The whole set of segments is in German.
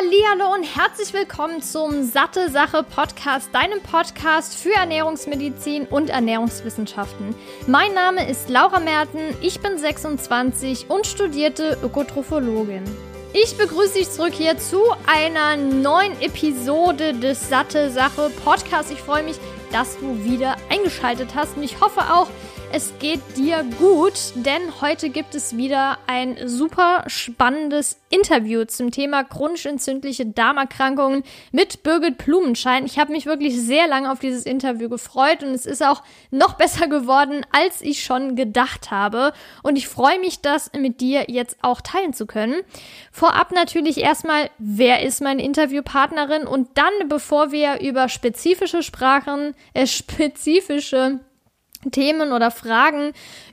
Hallihallo und herzlich willkommen zum Satte Sache Podcast, deinem Podcast für Ernährungsmedizin und Ernährungswissenschaften. Mein Name ist Laura Merten, ich bin 26 und studierte Ökotrophologin. Ich begrüße dich zurück hier zu einer neuen Episode des Satte Sache Podcasts. Ich freue mich, dass du wieder eingeschaltet hast und ich hoffe auch, es geht dir gut, denn heute gibt es wieder ein super spannendes Interview zum Thema chronisch entzündliche Darmerkrankungen mit Birgit Blumenschein. Ich habe mich wirklich sehr lange auf dieses Interview gefreut und es ist auch noch besser geworden, als ich schon gedacht habe. Und ich freue mich, das mit dir jetzt auch teilen zu können. Vorab natürlich erstmal, wer ist meine Interviewpartnerin? Und dann, bevor wir über spezifische Sprachen, äh, spezifische Themen oder Fragen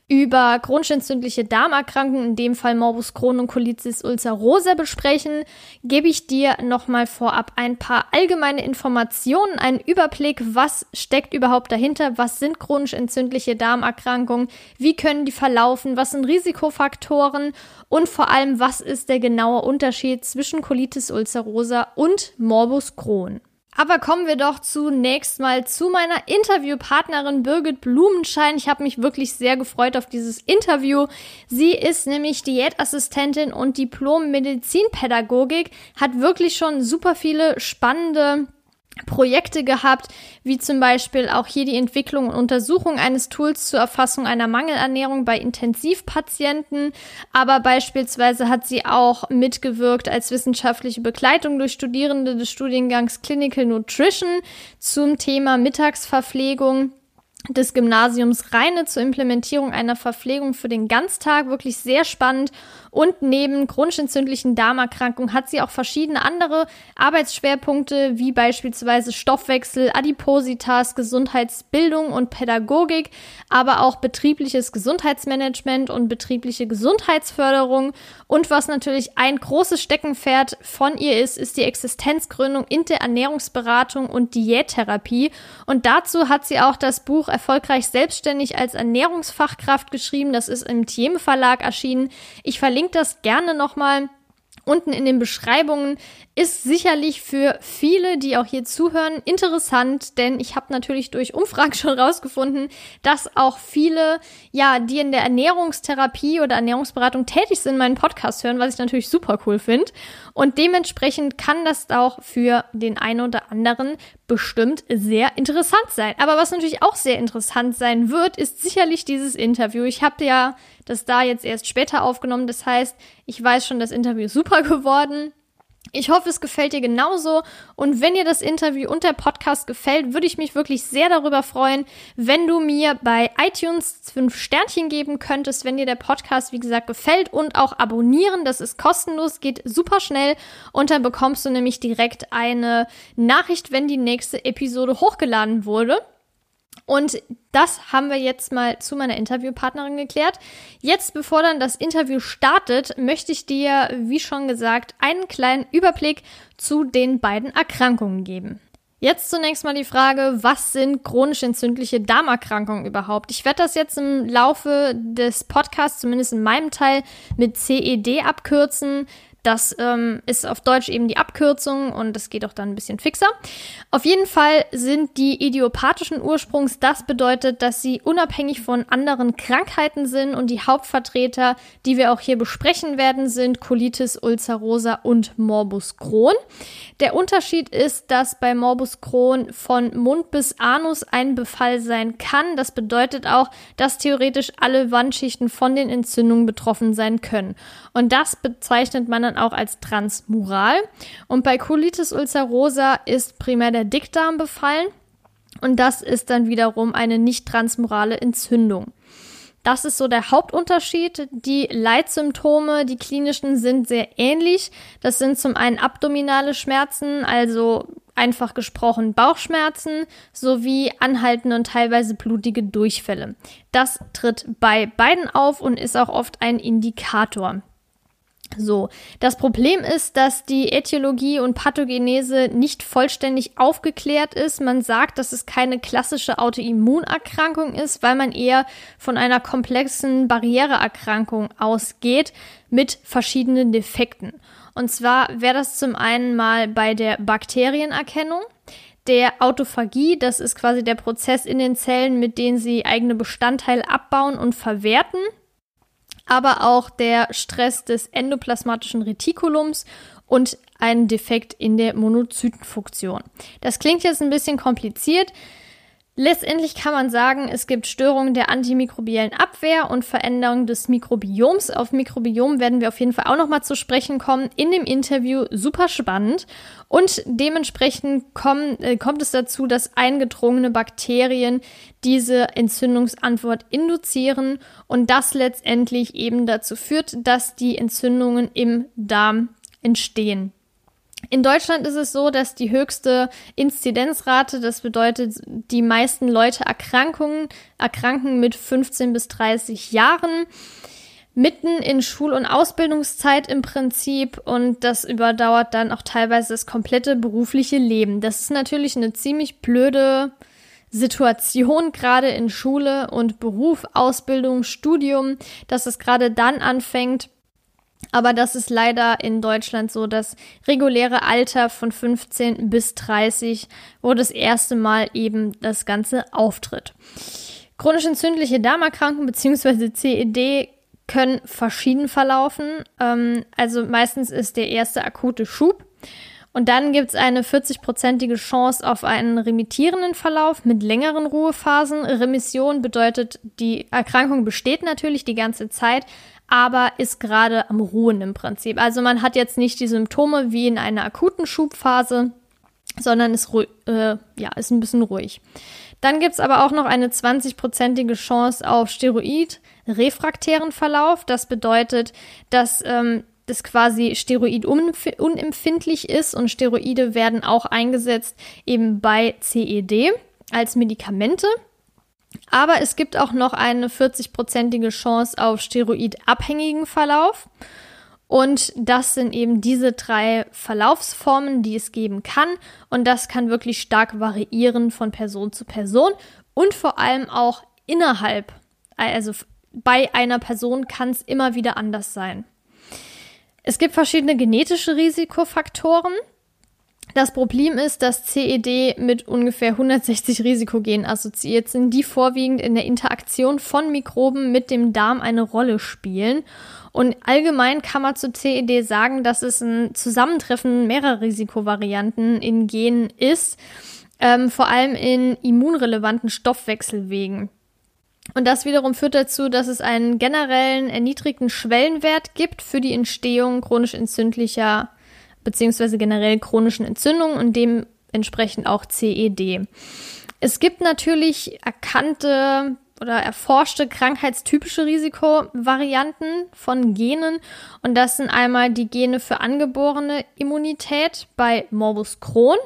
über chronisch entzündliche Darmerkrankungen, in dem Fall Morbus Crohn und Colitis ulcerosa besprechen, gebe ich dir nochmal vorab ein paar allgemeine Informationen, einen Überblick, was steckt überhaupt dahinter, was sind chronisch entzündliche Darmerkrankungen, wie können die verlaufen, was sind Risikofaktoren und vor allem, was ist der genaue Unterschied zwischen Colitis ulcerosa und Morbus Crohn. Aber kommen wir doch zunächst mal zu meiner Interviewpartnerin Birgit Blumenschein. Ich habe mich wirklich sehr gefreut auf dieses Interview. Sie ist nämlich Diätassistentin und Diplom-Medizinpädagogik, hat wirklich schon super viele spannende Projekte gehabt, wie zum Beispiel auch hier die Entwicklung und Untersuchung eines Tools zur Erfassung einer Mangelernährung bei Intensivpatienten. Aber beispielsweise hat sie auch mitgewirkt als wissenschaftliche Begleitung durch Studierende des Studiengangs Clinical Nutrition zum Thema Mittagsverpflegung des Gymnasiums Rheine zur Implementierung einer Verpflegung für den Ganztag. Wirklich sehr spannend. Und neben chronisch entzündlichen Darmerkrankungen hat sie auch verschiedene andere Arbeitsschwerpunkte, wie beispielsweise Stoffwechsel, Adipositas, Gesundheitsbildung und Pädagogik, aber auch betriebliches Gesundheitsmanagement und betriebliche Gesundheitsförderung. Und was natürlich ein großes Steckenpferd von ihr ist, ist die Existenzgründung in der Ernährungsberatung und Diättherapie. Und dazu hat sie auch das Buch Erfolgreich selbstständig als Ernährungsfachkraft geschrieben. Das ist im Thieme Verlag erschienen. Ich verlinke verlinke das gerne nochmal unten in den Beschreibungen. Ist sicherlich für viele, die auch hier zuhören, interessant, denn ich habe natürlich durch Umfragen schon rausgefunden, dass auch viele, ja, die in der Ernährungstherapie oder Ernährungsberatung tätig sind, meinen Podcast hören, was ich natürlich super cool finde. Und dementsprechend kann das auch für den einen oder anderen bestimmt sehr interessant sein. Aber was natürlich auch sehr interessant sein wird, ist sicherlich dieses Interview. Ich habe ja das da jetzt erst später aufgenommen. Das heißt, ich weiß schon, das Interview ist super geworden. Ich hoffe, es gefällt dir genauso. Und wenn dir das Interview und der Podcast gefällt, würde ich mich wirklich sehr darüber freuen, wenn du mir bei iTunes fünf Sternchen geben könntest, wenn dir der Podcast, wie gesagt, gefällt und auch abonnieren. Das ist kostenlos, geht super schnell. Und dann bekommst du nämlich direkt eine Nachricht, wenn die nächste Episode hochgeladen wurde. Und das haben wir jetzt mal zu meiner Interviewpartnerin geklärt. Jetzt, bevor dann das Interview startet, möchte ich dir, wie schon gesagt, einen kleinen Überblick zu den beiden Erkrankungen geben. Jetzt zunächst mal die Frage, was sind chronisch entzündliche Darmerkrankungen überhaupt? Ich werde das jetzt im Laufe des Podcasts, zumindest in meinem Teil, mit CED abkürzen. Das ähm, ist auf Deutsch eben die Abkürzung und das geht auch dann ein bisschen fixer. Auf jeden Fall sind die idiopathischen Ursprungs. Das bedeutet, dass sie unabhängig von anderen Krankheiten sind und die Hauptvertreter, die wir auch hier besprechen werden, sind Colitis ulcerosa und Morbus Crohn. Der Unterschied ist, dass bei Morbus Crohn von Mund bis Anus ein Befall sein kann. Das bedeutet auch, dass theoretisch alle Wandschichten von den Entzündungen betroffen sein können. Und das bezeichnet man dann auch als transmural. Und bei Colitis ulcerosa ist primär der Dickdarm befallen. Und das ist dann wiederum eine nicht transmurale Entzündung. Das ist so der Hauptunterschied. Die Leitsymptome, die klinischen, sind sehr ähnlich. Das sind zum einen abdominale Schmerzen, also einfach gesprochen Bauchschmerzen sowie anhaltende und teilweise blutige Durchfälle. Das tritt bei beiden auf und ist auch oft ein Indikator. So, das Problem ist, dass die Äthiologie und Pathogenese nicht vollständig aufgeklärt ist. Man sagt, dass es keine klassische Autoimmunerkrankung ist, weil man eher von einer komplexen Barriereerkrankung ausgeht mit verschiedenen Defekten. Und zwar wäre das zum einen mal bei der Bakterienerkennung, der Autophagie, das ist quasi der Prozess in den Zellen, mit denen sie eigene Bestandteile abbauen und verwerten aber auch der Stress des endoplasmatischen Retikulums und ein Defekt in der Monozytenfunktion. Das klingt jetzt ein bisschen kompliziert. Letztendlich kann man sagen, es gibt Störungen der antimikrobiellen Abwehr und Veränderungen des Mikrobioms. Auf Mikrobiom werden wir auf jeden Fall auch nochmal zu sprechen kommen in dem Interview. Super spannend. Und dementsprechend kommen, äh, kommt es dazu, dass eingedrungene Bakterien diese Entzündungsantwort induzieren und das letztendlich eben dazu führt, dass die Entzündungen im Darm entstehen. In Deutschland ist es so, dass die höchste Inzidenzrate, das bedeutet, die meisten Leute Erkrankungen, erkranken mit 15 bis 30 Jahren, mitten in Schul- und Ausbildungszeit im Prinzip und das überdauert dann auch teilweise das komplette berufliche Leben. Das ist natürlich eine ziemlich blöde Situation, gerade in Schule und Beruf, Ausbildung, Studium, dass es gerade dann anfängt, aber das ist leider in Deutschland so das reguläre Alter von 15 bis 30, wo das erste Mal eben das Ganze auftritt. Chronisch entzündliche Darmerkrankungen bzw. CED können verschieden verlaufen. Ähm, also meistens ist der erste akute Schub. Und dann gibt es eine 40-prozentige Chance auf einen remittierenden Verlauf mit längeren Ruhephasen. Remission bedeutet, die Erkrankung besteht natürlich die ganze Zeit, aber ist gerade am Ruhen im Prinzip. Also man hat jetzt nicht die Symptome wie in einer akuten Schubphase, sondern ist, äh, ja, ist ein bisschen ruhig. Dann gibt's aber auch noch eine 20-prozentige Chance auf Steroid-refraktären Verlauf. Das bedeutet, dass ähm, das quasi Steroid unempfindlich ist und Steroide werden auch eingesetzt eben bei CED als Medikamente. Aber es gibt auch noch eine 40-prozentige Chance auf steroidabhängigen Verlauf. Und das sind eben diese drei Verlaufsformen, die es geben kann. Und das kann wirklich stark variieren von Person zu Person und vor allem auch innerhalb. Also bei einer Person kann es immer wieder anders sein. Es gibt verschiedene genetische Risikofaktoren. Das Problem ist, dass CED mit ungefähr 160 Risikogenen assoziiert sind, die vorwiegend in der Interaktion von Mikroben mit dem Darm eine Rolle spielen. Und allgemein kann man zu CED sagen, dass es ein Zusammentreffen mehrerer Risikovarianten in Genen ist, ähm, vor allem in immunrelevanten Stoffwechselwegen. Und das wiederum führt dazu, dass es einen generellen erniedrigten Schwellenwert gibt für die Entstehung chronisch entzündlicher beziehungsweise generell chronischen Entzündungen und dementsprechend auch CED. Es gibt natürlich erkannte oder erforschte krankheitstypische Risikovarianten von Genen und das sind einmal die Gene für angeborene Immunität bei Morbus Crohn,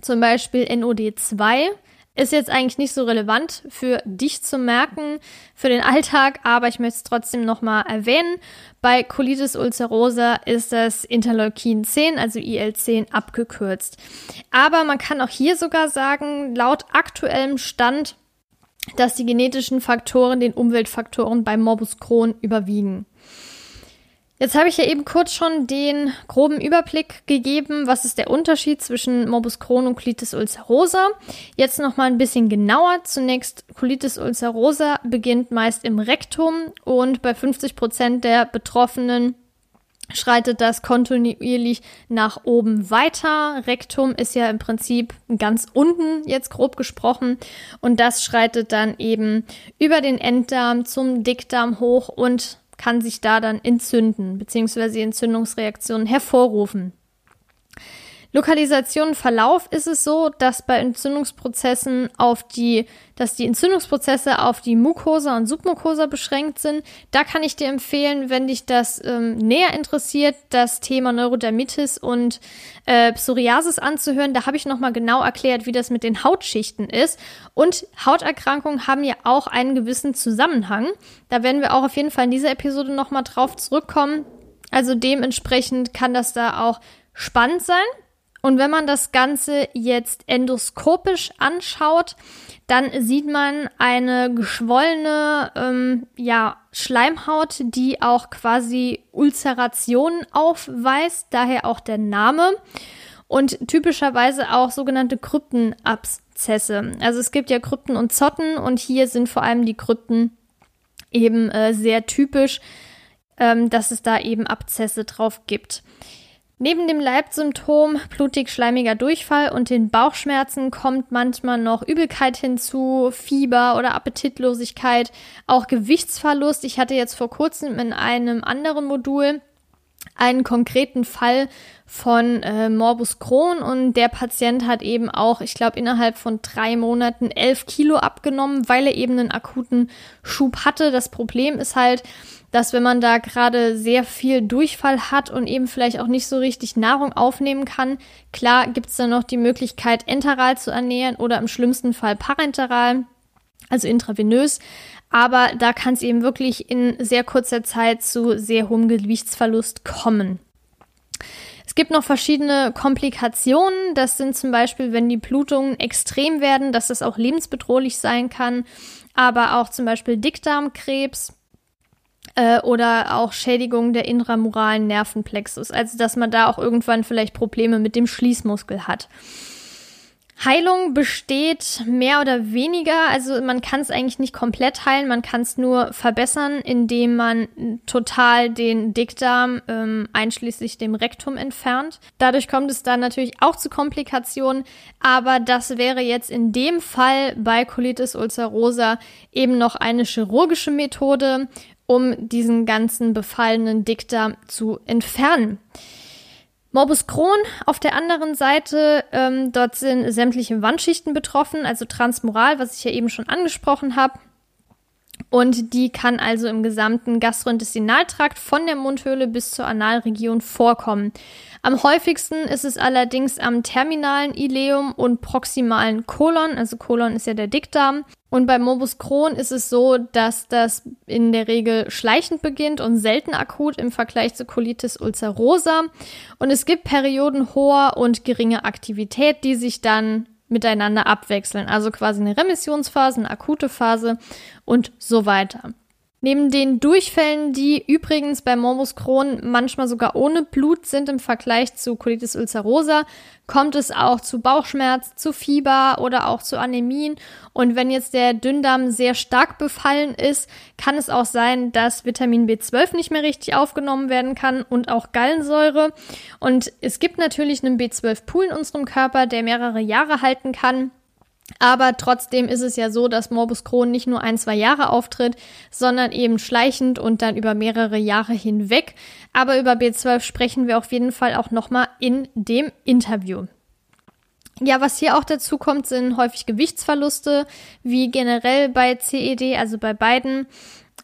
zum Beispiel NOD2, ist jetzt eigentlich nicht so relevant für dich zu merken, für den Alltag, aber ich möchte es trotzdem nochmal erwähnen. Bei Colitis ulcerosa ist das Interleukin 10, also IL-10 abgekürzt. Aber man kann auch hier sogar sagen, laut aktuellem Stand, dass die genetischen Faktoren den Umweltfaktoren bei Morbus Crohn überwiegen. Jetzt habe ich ja eben kurz schon den groben Überblick gegeben, was ist der Unterschied zwischen Morbus Crohn und Colitis ulcerosa. Jetzt noch mal ein bisschen genauer. Zunächst Colitis ulcerosa beginnt meist im Rektum und bei 50 Prozent der Betroffenen schreitet das kontinuierlich nach oben weiter. Rektum ist ja im Prinzip ganz unten, jetzt grob gesprochen. Und das schreitet dann eben über den Enddarm zum Dickdarm hoch und kann sich da dann entzünden bzw. Entzündungsreaktionen hervorrufen. Lokalisation Verlauf ist es so, dass bei Entzündungsprozessen auf die, dass die Entzündungsprozesse auf die Mucosa und Submucosa beschränkt sind. Da kann ich dir empfehlen, wenn dich das ähm, näher interessiert, das Thema Neurodermitis und äh, Psoriasis anzuhören. Da habe ich nochmal genau erklärt, wie das mit den Hautschichten ist. Und Hauterkrankungen haben ja auch einen gewissen Zusammenhang. Da werden wir auch auf jeden Fall in dieser Episode nochmal drauf zurückkommen. Also dementsprechend kann das da auch spannend sein. Und wenn man das Ganze jetzt endoskopisch anschaut, dann sieht man eine geschwollene ähm, ja, Schleimhaut, die auch quasi Ulzerationen aufweist, daher auch der Name. Und typischerweise auch sogenannte Kryptenabszesse. Also es gibt ja Krypten und Zotten und hier sind vor allem die Krypten eben äh, sehr typisch, ähm, dass es da eben Abzesse drauf gibt. Neben dem Leibsymptom blutig-schleimiger Durchfall und den Bauchschmerzen kommt manchmal noch Übelkeit hinzu, Fieber oder Appetitlosigkeit, auch Gewichtsverlust. Ich hatte jetzt vor kurzem in einem anderen Modul einen konkreten Fall von äh, Morbus Crohn und der Patient hat eben auch, ich glaube, innerhalb von drei Monaten elf Kilo abgenommen, weil er eben einen akuten Schub hatte. Das Problem ist halt, dass wenn man da gerade sehr viel Durchfall hat und eben vielleicht auch nicht so richtig Nahrung aufnehmen kann, klar gibt es dann noch die Möglichkeit, enteral zu ernähren oder im schlimmsten Fall parenteral, also intravenös. Aber da kann es eben wirklich in sehr kurzer Zeit zu sehr hohem Gewichtsverlust kommen. Es gibt noch verschiedene Komplikationen. Das sind zum Beispiel, wenn die Blutungen extrem werden, dass das auch lebensbedrohlich sein kann. Aber auch zum Beispiel Dickdarmkrebs äh, oder auch Schädigung der intramuralen Nervenplexus. Also dass man da auch irgendwann vielleicht Probleme mit dem Schließmuskel hat. Heilung besteht mehr oder weniger, also man kann es eigentlich nicht komplett heilen, man kann es nur verbessern, indem man total den Dickdarm ähm, einschließlich dem Rektum entfernt. Dadurch kommt es dann natürlich auch zu Komplikationen, aber das wäre jetzt in dem Fall bei Colitis ulcerosa eben noch eine chirurgische Methode, um diesen ganzen befallenen Dickdarm zu entfernen. Morbus Crohn auf der anderen Seite, ähm, dort sind sämtliche Wandschichten betroffen, also transmoral, was ich ja eben schon angesprochen habe. Und die kann also im gesamten Gastrointestinaltrakt von der Mundhöhle bis zur Analregion vorkommen. Am häufigsten ist es allerdings am terminalen Ileum und proximalen Kolon, also Kolon ist ja der Dickdarm. Und bei Morbus Crohn ist es so, dass das in der Regel schleichend beginnt und selten akut im Vergleich zu Colitis ulcerosa. Und es gibt Perioden hoher und geringer Aktivität, die sich dann miteinander abwechseln. Also quasi eine Remissionsphase, eine akute Phase und so weiter. Neben den Durchfällen, die übrigens bei Morbus Crohn manchmal sogar ohne Blut sind im Vergleich zu Colitis ulcerosa, kommt es auch zu Bauchschmerz, zu Fieber oder auch zu Anämien. Und wenn jetzt der Dünndarm sehr stark befallen ist, kann es auch sein, dass Vitamin B12 nicht mehr richtig aufgenommen werden kann und auch Gallensäure. Und es gibt natürlich einen B12-Pool in unserem Körper, der mehrere Jahre halten kann. Aber trotzdem ist es ja so, dass Morbus Crohn nicht nur ein, zwei Jahre auftritt, sondern eben schleichend und dann über mehrere Jahre hinweg. Aber über B12 sprechen wir auf jeden Fall auch nochmal in dem Interview. Ja, was hier auch dazu kommt, sind häufig Gewichtsverluste, wie generell bei CED, also bei beiden.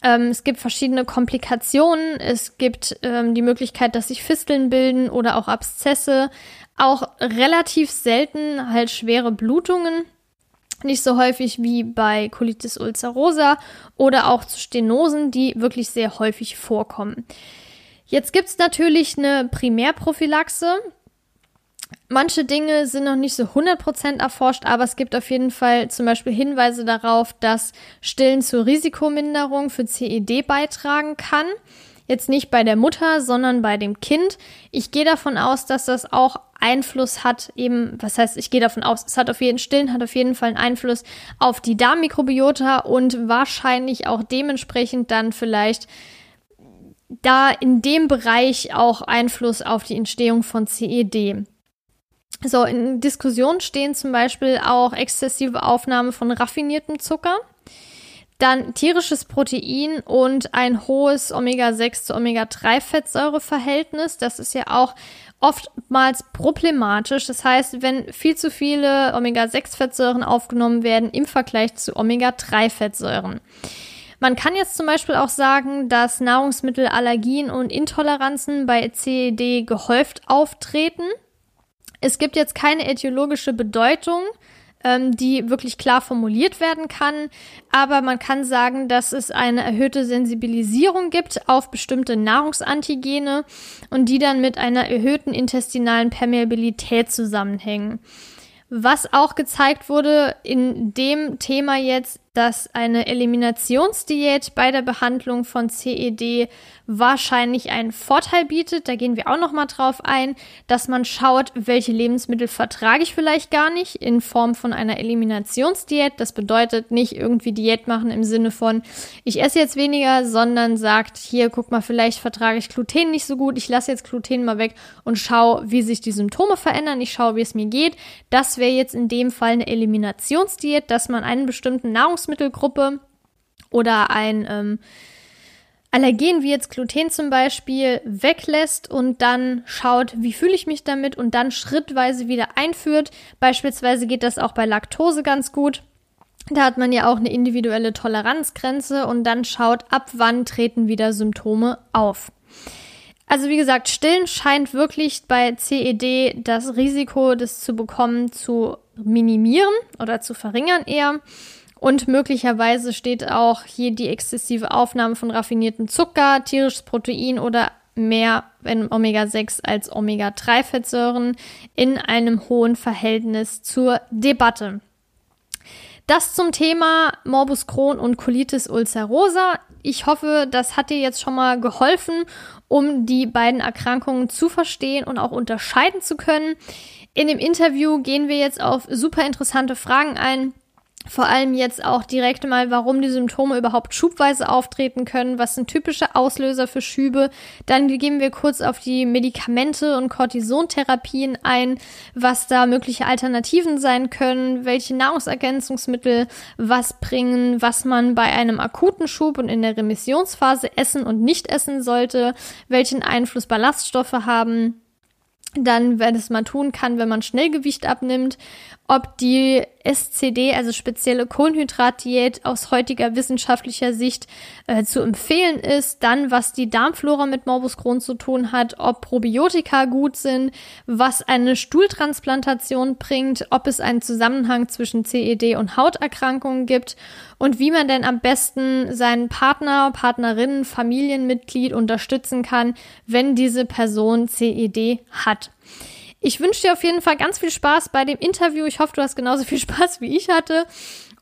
Ähm, es gibt verschiedene Komplikationen. Es gibt ähm, die Möglichkeit, dass sich Fisteln bilden oder auch Abszesse. Auch relativ selten halt schwere Blutungen. Nicht so häufig wie bei Colitis ulcerosa oder auch zu Stenosen, die wirklich sehr häufig vorkommen. Jetzt gibt es natürlich eine Primärprophylaxe. Manche Dinge sind noch nicht so 100% erforscht, aber es gibt auf jeden Fall zum Beispiel Hinweise darauf, dass Stillen zur Risikominderung für CED beitragen kann. Jetzt nicht bei der Mutter, sondern bei dem Kind. Ich gehe davon aus, dass das auch Einfluss hat, eben, was heißt, ich gehe davon aus, es hat auf jeden Stillen hat auf jeden Fall einen Einfluss auf die Darmmikrobiota und wahrscheinlich auch dementsprechend dann vielleicht da in dem Bereich auch Einfluss auf die Entstehung von CED. So, in Diskussion stehen zum Beispiel auch exzessive Aufnahme von raffiniertem Zucker. Dann tierisches Protein und ein hohes Omega-6 zu Omega-3-Fettsäureverhältnis. Das ist ja auch oftmals problematisch. Das heißt, wenn viel zu viele Omega-6-Fettsäuren aufgenommen werden im Vergleich zu Omega-3-Fettsäuren. Man kann jetzt zum Beispiel auch sagen, dass Nahrungsmittelallergien und Intoleranzen bei CED gehäuft auftreten. Es gibt jetzt keine etiologische Bedeutung ähm, die wirklich klar formuliert werden kann. Aber man kann sagen, dass es eine erhöhte Sensibilisierung gibt auf bestimmte Nahrungsantigene und die dann mit einer erhöhten intestinalen Permeabilität zusammenhängen. Was auch gezeigt wurde in dem Thema jetzt, dass eine Eliminationsdiät bei der Behandlung von CED wahrscheinlich einen Vorteil bietet. Da gehen wir auch noch mal drauf ein, dass man schaut, welche Lebensmittel vertrage ich vielleicht gar nicht in Form von einer Eliminationsdiät. Das bedeutet nicht irgendwie Diät machen im Sinne von ich esse jetzt weniger, sondern sagt hier guck mal, vielleicht vertrage ich Gluten nicht so gut. Ich lasse jetzt Gluten mal weg und schaue, wie sich die Symptome verändern. Ich schaue, wie es mir geht. Das wäre jetzt in dem Fall eine Eliminationsdiät, dass man einen bestimmten Nahrungsmittelgruppe oder ein ähm, Allergen wie jetzt Gluten zum Beispiel weglässt und dann schaut, wie fühle ich mich damit und dann schrittweise wieder einführt. Beispielsweise geht das auch bei Laktose ganz gut. Da hat man ja auch eine individuelle Toleranzgrenze und dann schaut, ab wann treten wieder Symptome auf. Also wie gesagt, Stillen scheint wirklich bei CED das Risiko, das zu bekommen, zu minimieren oder zu verringern eher. Und möglicherweise steht auch hier die exzessive Aufnahme von raffinierten Zucker, tierisches Protein oder mehr in Omega-6 als Omega-3-Fettsäuren in einem hohen Verhältnis zur Debatte. Das zum Thema Morbus Crohn und Colitis ulcerosa. Ich hoffe, das hat dir jetzt schon mal geholfen, um die beiden Erkrankungen zu verstehen und auch unterscheiden zu können. In dem Interview gehen wir jetzt auf super interessante Fragen ein, vor allem jetzt auch direkt mal, warum die Symptome überhaupt schubweise auftreten können, was sind typische Auslöser für Schübe. Dann gehen wir kurz auf die Medikamente und Cortisontherapien ein, was da mögliche Alternativen sein können, welche Nahrungsergänzungsmittel was bringen, was man bei einem akuten Schub und in der Remissionsphase essen und nicht essen sollte, welchen Einfluss Ballaststoffe haben dann, wenn es man tun kann, wenn man Schnellgewicht abnimmt, ob die SCD, also spezielle Kohlenhydratdiät aus heutiger wissenschaftlicher Sicht äh, zu empfehlen ist, dann was die Darmflora mit Morbus Crohn zu tun hat, ob Probiotika gut sind, was eine Stuhltransplantation bringt, ob es einen Zusammenhang zwischen CED und Hauterkrankungen gibt und wie man denn am besten seinen Partner, Partnerin, Familienmitglied unterstützen kann, wenn diese Person CED hat. Ich wünsche dir auf jeden Fall ganz viel Spaß bei dem Interview. Ich hoffe, du hast genauso viel Spaß wie ich hatte.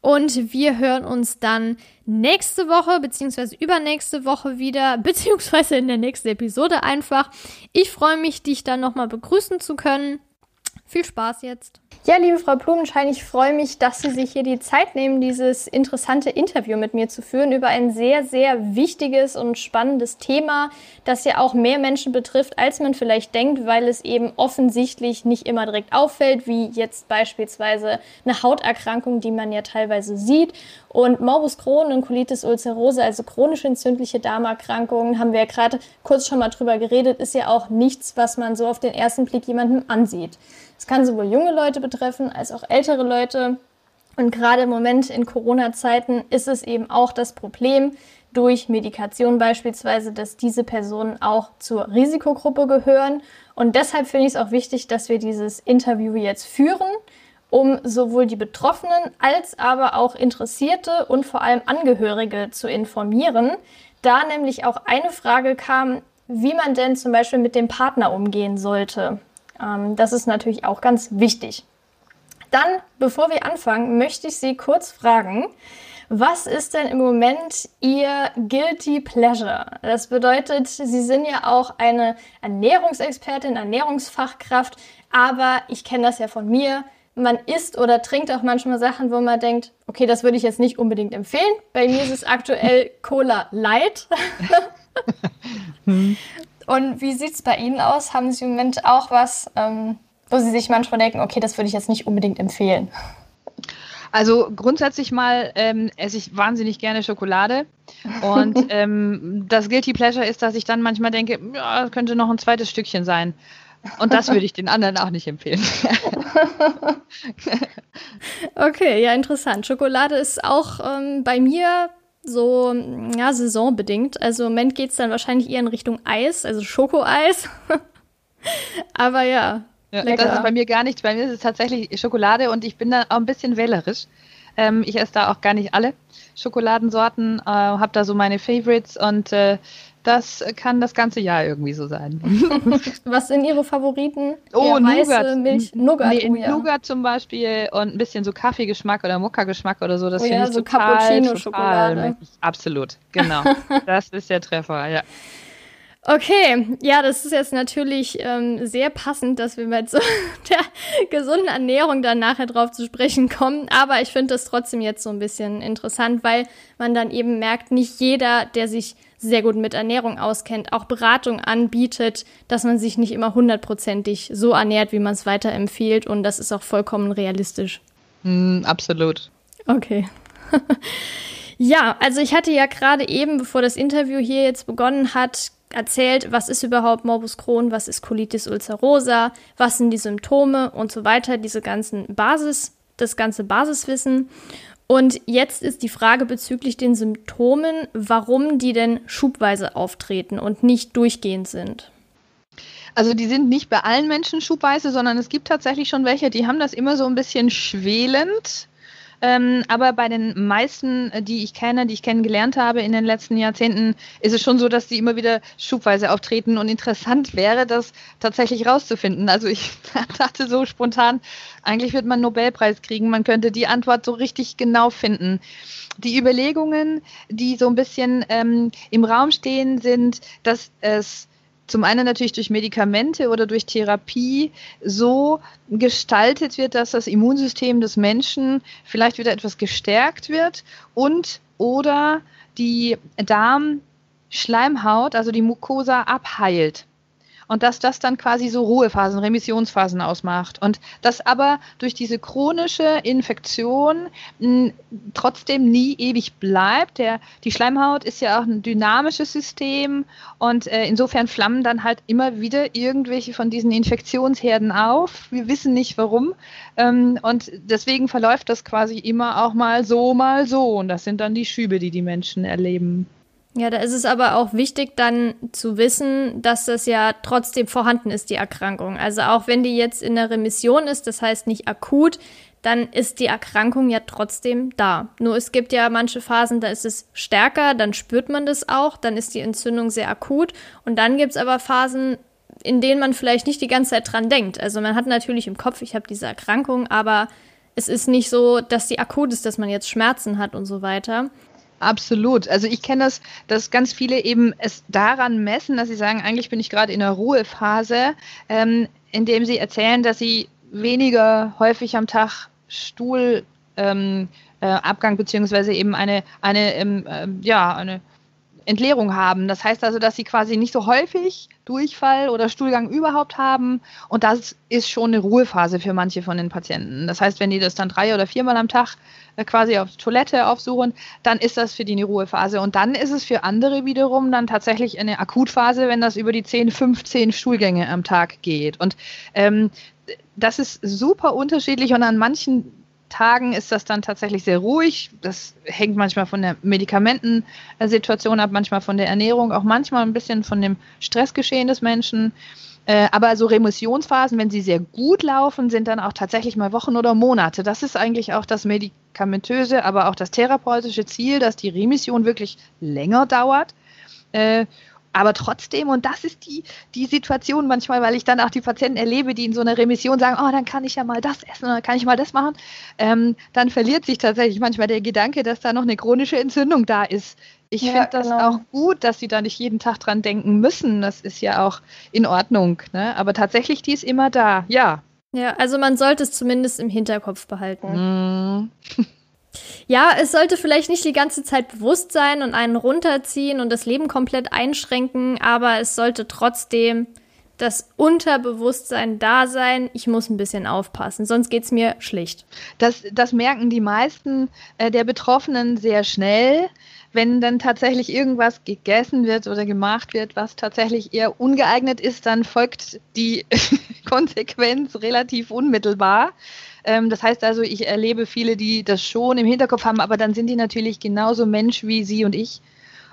Und wir hören uns dann nächste Woche beziehungsweise übernächste Woche wieder, beziehungsweise in der nächsten Episode einfach. Ich freue mich, dich dann nochmal begrüßen zu können. Viel Spaß jetzt. Ja, liebe Frau Blumenschein, ich freue mich, dass Sie sich hier die Zeit nehmen, dieses interessante Interview mit mir zu führen über ein sehr, sehr wichtiges und spannendes Thema, das ja auch mehr Menschen betrifft, als man vielleicht denkt, weil es eben offensichtlich nicht immer direkt auffällt, wie jetzt beispielsweise eine Hauterkrankung, die man ja teilweise sieht. Und Morbus Crohn und Colitis ulcerosa, also chronisch entzündliche Darmerkrankungen, haben wir ja gerade kurz schon mal drüber geredet, ist ja auch nichts, was man so auf den ersten Blick jemandem ansieht. Es kann sowohl junge Leute betreffen als auch ältere Leute. Und gerade im Moment in Corona-Zeiten ist es eben auch das Problem durch Medikation beispielsweise, dass diese Personen auch zur Risikogruppe gehören. Und deshalb finde ich es auch wichtig, dass wir dieses Interview jetzt führen, um sowohl die Betroffenen als aber auch Interessierte und vor allem Angehörige zu informieren. Da nämlich auch eine Frage kam, wie man denn zum Beispiel mit dem Partner umgehen sollte. Ähm, das ist natürlich auch ganz wichtig. Dann, bevor wir anfangen, möchte ich Sie kurz fragen, was ist denn im Moment Ihr Guilty Pleasure? Das bedeutet, Sie sind ja auch eine Ernährungsexpertin, Ernährungsfachkraft, aber ich kenne das ja von mir. Man isst oder trinkt auch manchmal Sachen, wo man denkt, okay, das würde ich jetzt nicht unbedingt empfehlen. Bei mir ist es aktuell Cola Light. hm. Und wie sieht es bei Ihnen aus? Haben Sie im Moment auch was, ähm, wo Sie sich manchmal denken, okay, das würde ich jetzt nicht unbedingt empfehlen? Also grundsätzlich mal ähm, esse ich wahnsinnig gerne Schokolade. Und ähm, das Guilty Pleasure ist, dass ich dann manchmal denke, ja, könnte noch ein zweites Stückchen sein. Und das würde ich den anderen auch nicht empfehlen. okay, ja, interessant. Schokolade ist auch ähm, bei mir so ja, saisonbedingt. Also im Moment geht es dann wahrscheinlich eher in Richtung Eis, also Schokoeis. Aber ja, Ja, das ist bei mir gar nichts. Bei mir ist es tatsächlich Schokolade und ich bin da auch ein bisschen wählerisch. Ähm, ich esse da auch gar nicht alle Schokoladensorten, äh, habe da so meine Favorites und äh, das kann das ganze Jahr irgendwie so sein. Was sind Ihre Favoriten? Oh, Nougat. Milch, Nougat, nee, oh, ja. Nougat zum Beispiel und ein bisschen so Kaffeegeschmack oder Mokka-Geschmack oder so. Das oh, ja, so Cappuccino-Schokolade. Absolut, genau. das ist der Treffer, ja. Okay, ja, das ist jetzt natürlich ähm, sehr passend, dass wir mit so der gesunden Ernährung dann nachher drauf zu sprechen kommen. Aber ich finde das trotzdem jetzt so ein bisschen interessant, weil man dann eben merkt, nicht jeder, der sich sehr gut mit Ernährung auskennt, auch Beratung anbietet, dass man sich nicht immer hundertprozentig so ernährt, wie man es weiterempfiehlt. Und das ist auch vollkommen realistisch. Mm, absolut. Okay. ja, also ich hatte ja gerade eben, bevor das Interview hier jetzt begonnen hat, erzählt, was ist überhaupt Morbus Crohn, was ist Colitis ulcerosa, was sind die Symptome und so weiter, diese ganzen Basis, das ganze Basiswissen. Und jetzt ist die Frage bezüglich den Symptomen, warum die denn schubweise auftreten und nicht durchgehend sind. Also die sind nicht bei allen Menschen schubweise, sondern es gibt tatsächlich schon welche, die haben das immer so ein bisschen schwelend. Ähm, aber bei den meisten, äh, die ich kenne, die ich kennengelernt habe in den letzten Jahrzehnten, ist es schon so, dass die immer wieder schubweise auftreten. Und interessant wäre, das tatsächlich rauszufinden. Also ich dachte so spontan, eigentlich wird man einen Nobelpreis kriegen. Man könnte die Antwort so richtig genau finden. Die Überlegungen, die so ein bisschen ähm, im Raum stehen, sind, dass es zum einen natürlich durch Medikamente oder durch Therapie so gestaltet wird, dass das Immunsystem des Menschen vielleicht wieder etwas gestärkt wird und oder die Darmschleimhaut, also die Mucosa, abheilt und dass das dann quasi so Ruhephasen, Remissionsphasen ausmacht und dass aber durch diese chronische Infektion mh, trotzdem nie ewig bleibt. Der, die Schleimhaut ist ja auch ein dynamisches System und äh, insofern flammen dann halt immer wieder irgendwelche von diesen Infektionsherden auf. Wir wissen nicht warum ähm, und deswegen verläuft das quasi immer auch mal so, mal so und das sind dann die Schübe, die die Menschen erleben. Ja, da ist es aber auch wichtig dann zu wissen, dass das ja trotzdem vorhanden ist, die Erkrankung. Also auch wenn die jetzt in der Remission ist, das heißt nicht akut, dann ist die Erkrankung ja trotzdem da. Nur es gibt ja manche Phasen, da ist es stärker, dann spürt man das auch, dann ist die Entzündung sehr akut. Und dann gibt es aber Phasen, in denen man vielleicht nicht die ganze Zeit dran denkt. Also man hat natürlich im Kopf, ich habe diese Erkrankung, aber es ist nicht so, dass die akut ist, dass man jetzt Schmerzen hat und so weiter. Absolut. Also ich kenne das, dass ganz viele eben es daran messen, dass sie sagen, eigentlich bin ich gerade in einer Ruhephase, ähm, indem sie erzählen, dass sie weniger häufig am Tag Stuhlabgang ähm, äh, beziehungsweise eben eine, eine ähm, äh, ja, eine Entleerung haben. Das heißt also, dass sie quasi nicht so häufig Durchfall oder Stuhlgang überhaupt haben. Und das ist schon eine Ruhephase für manche von den Patienten. Das heißt, wenn die das dann drei oder viermal am Tag quasi auf Toilette aufsuchen, dann ist das für die eine Ruhephase. Und dann ist es für andere wiederum dann tatsächlich eine Akutphase, wenn das über die 10, 15 Stuhlgänge am Tag geht. Und ähm, das ist super unterschiedlich und an manchen Tagen ist das dann tatsächlich sehr ruhig. Das hängt manchmal von der Medikamentensituation ab, manchmal von der Ernährung, auch manchmal ein bisschen von dem Stressgeschehen des Menschen. Äh, aber so Remissionsphasen, wenn sie sehr gut laufen, sind dann auch tatsächlich mal Wochen oder Monate. Das ist eigentlich auch das medikamentöse, aber auch das therapeutische Ziel, dass die Remission wirklich länger dauert. Äh, aber trotzdem, und das ist die, die Situation manchmal, weil ich dann auch die Patienten erlebe, die in so einer Remission sagen, oh, dann kann ich ja mal das essen oder kann ich mal das machen, ähm, dann verliert sich tatsächlich manchmal der Gedanke, dass da noch eine chronische Entzündung da ist. Ich ja, finde das genau. auch gut, dass sie da nicht jeden Tag dran denken müssen. Das ist ja auch in Ordnung. Ne? Aber tatsächlich, die ist immer da, ja. Ja, also man sollte es zumindest im Hinterkopf behalten. Mm. Ja, es sollte vielleicht nicht die ganze Zeit bewusst sein und einen runterziehen und das Leben komplett einschränken, aber es sollte trotzdem das Unterbewusstsein da sein, ich muss ein bisschen aufpassen, sonst geht es mir schlecht. Das, das merken die meisten äh, der Betroffenen sehr schnell, wenn dann tatsächlich irgendwas gegessen wird oder gemacht wird, was tatsächlich eher ungeeignet ist, dann folgt die Konsequenz relativ unmittelbar. Ähm, das heißt also, ich erlebe viele, die das schon im Hinterkopf haben, aber dann sind die natürlich genauso Mensch wie Sie und ich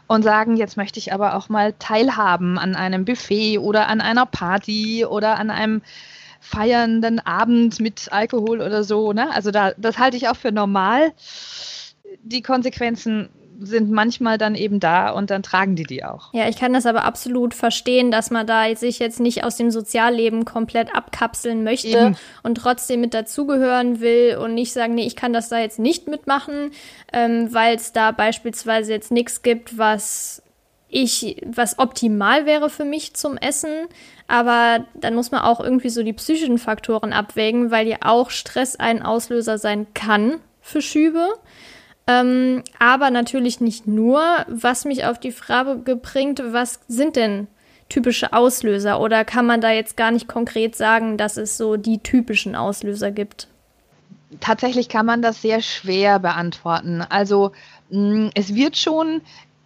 und sagen, jetzt möchte ich aber auch mal teilhaben an einem Buffet oder an einer Party oder an einem feiernden Abend mit Alkohol oder so. Ne? Also da, das halte ich auch für normal. Die Konsequenzen sind manchmal dann eben da und dann tragen die die auch. Ja, ich kann das aber absolut verstehen, dass man da sich jetzt nicht aus dem Sozialleben komplett abkapseln möchte eben. und trotzdem mit dazugehören will und nicht sagen, nee, ich kann das da jetzt nicht mitmachen, ähm, weil es da beispielsweise jetzt nichts gibt, was ich, was optimal wäre für mich zum Essen. Aber dann muss man auch irgendwie so die psychischen Faktoren abwägen, weil ja auch Stress ein Auslöser sein kann für Schübe. Ähm, aber natürlich nicht nur. Was mich auf die Frage bringt, was sind denn typische Auslöser? Oder kann man da jetzt gar nicht konkret sagen, dass es so die typischen Auslöser gibt? Tatsächlich kann man das sehr schwer beantworten. Also mh, es wird schon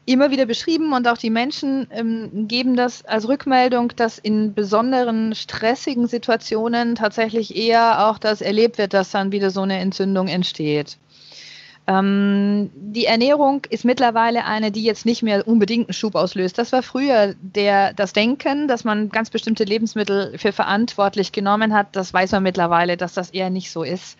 immer wieder beschrieben und auch die Menschen ähm, geben das als Rückmeldung, dass in besonderen stressigen Situationen tatsächlich eher auch das erlebt wird, dass dann wieder so eine Entzündung entsteht. Ähm, die Ernährung ist mittlerweile eine, die jetzt nicht mehr unbedingt einen Schub auslöst. Das war früher der, das Denken, dass man ganz bestimmte Lebensmittel für verantwortlich genommen hat. Das weiß man mittlerweile, dass das eher nicht so ist.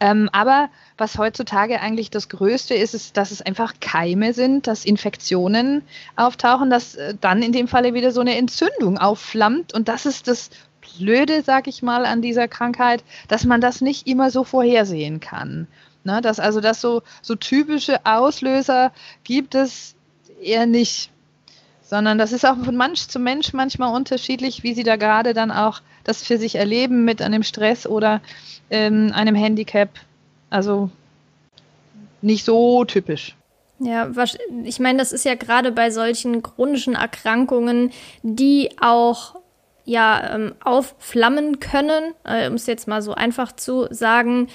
Ähm, aber was heutzutage eigentlich das Größte ist, ist, dass es einfach Keime sind, dass Infektionen auftauchen, dass äh, dann in dem Falle wieder so eine Entzündung aufflammt. Und das ist das Blöde, sag ich mal, an dieser Krankheit, dass man das nicht immer so vorhersehen kann. Ne, dass also das so, so typische Auslöser gibt es eher nicht. Sondern das ist auch von Mensch zu Mensch manchmal unterschiedlich, wie sie da gerade dann auch das für sich erleben mit einem Stress oder ähm, einem Handicap. Also nicht so typisch. Ja, ich meine, das ist ja gerade bei solchen chronischen Erkrankungen, die auch ja ähm, aufflammen können, äh, um es jetzt mal so einfach zu sagen,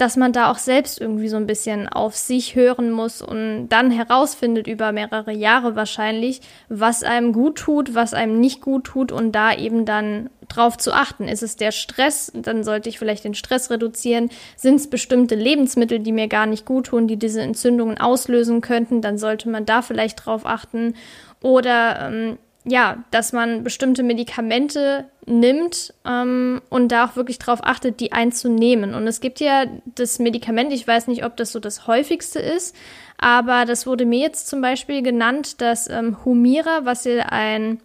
dass man da auch selbst irgendwie so ein bisschen auf sich hören muss und dann herausfindet über mehrere Jahre wahrscheinlich, was einem gut tut, was einem nicht gut tut und da eben dann drauf zu achten. Ist es der Stress, dann sollte ich vielleicht den Stress reduzieren. Sind es bestimmte Lebensmittel, die mir gar nicht gut tun, die diese Entzündungen auslösen könnten, dann sollte man da vielleicht drauf achten. Oder ähm, ja, dass man bestimmte Medikamente nimmt ähm, und da auch wirklich darauf achtet, die einzunehmen. Und es gibt ja das Medikament, ich weiß nicht, ob das so das häufigste ist, aber das wurde mir jetzt zum Beispiel genannt, dass ähm, Humira, was ja ein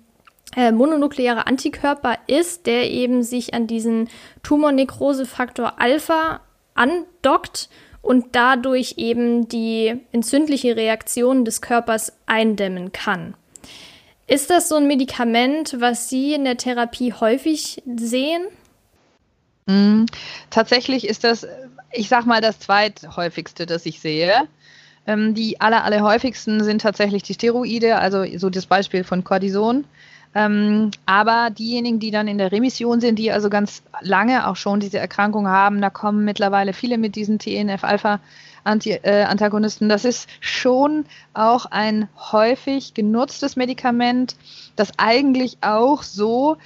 äh, mononuklearer Antikörper ist, der eben sich an diesen Tumornekrosefaktor Alpha andockt und dadurch eben die entzündliche Reaktion des Körpers eindämmen kann. Ist das so ein Medikament, was Sie in der Therapie häufig sehen? Mm, tatsächlich ist das, ich sag mal, das zweithäufigste, das ich sehe. Ähm, die aller, aller häufigsten sind tatsächlich die Steroide, also so das Beispiel von Cortison. Ähm, aber diejenigen, die dann in der Remission sind, die also ganz lange auch schon diese Erkrankung haben, da kommen mittlerweile viele mit diesen TNF-Alpha Anti, äh, Antagonisten. Das ist schon auch ein häufig genutztes Medikament, das eigentlich auch so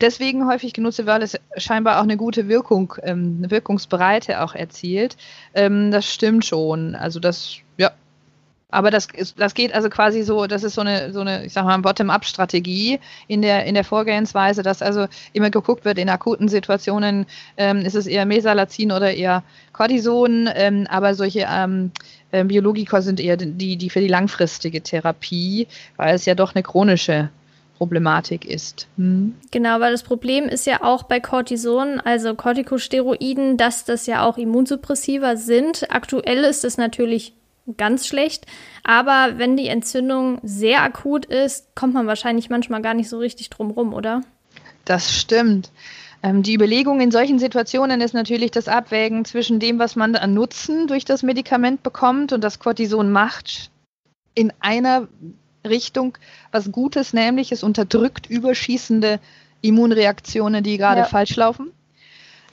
deswegen häufig genutzt wird, weil es scheinbar auch eine gute Wirkung, ähm, eine Wirkungsbreite auch erzielt. Ähm, das stimmt schon. Also das, aber das, das geht also quasi so, das ist so eine, so eine ich sag mal, Bottom-up-Strategie in der, in der Vorgehensweise, dass also immer geguckt wird, in akuten Situationen ähm, ist es eher Mesalazin oder eher Cortison, ähm, aber solche ähm, äh, Biologika sind eher die, die für die langfristige Therapie, weil es ja doch eine chronische Problematik ist. Hm. Genau, weil das Problem ist ja auch bei Cortison, also Corticosteroiden, dass das ja auch Immunsuppressiva sind. Aktuell ist es natürlich ganz schlecht. Aber wenn die Entzündung sehr akut ist, kommt man wahrscheinlich manchmal gar nicht so richtig drum rum, oder? Das stimmt. Ähm, die Überlegung in solchen Situationen ist natürlich das Abwägen zwischen dem, was man an Nutzen durch das Medikament bekommt und das Cortison macht, in einer Richtung was Gutes, nämlich es unterdrückt überschießende Immunreaktionen, die gerade ja. falsch laufen.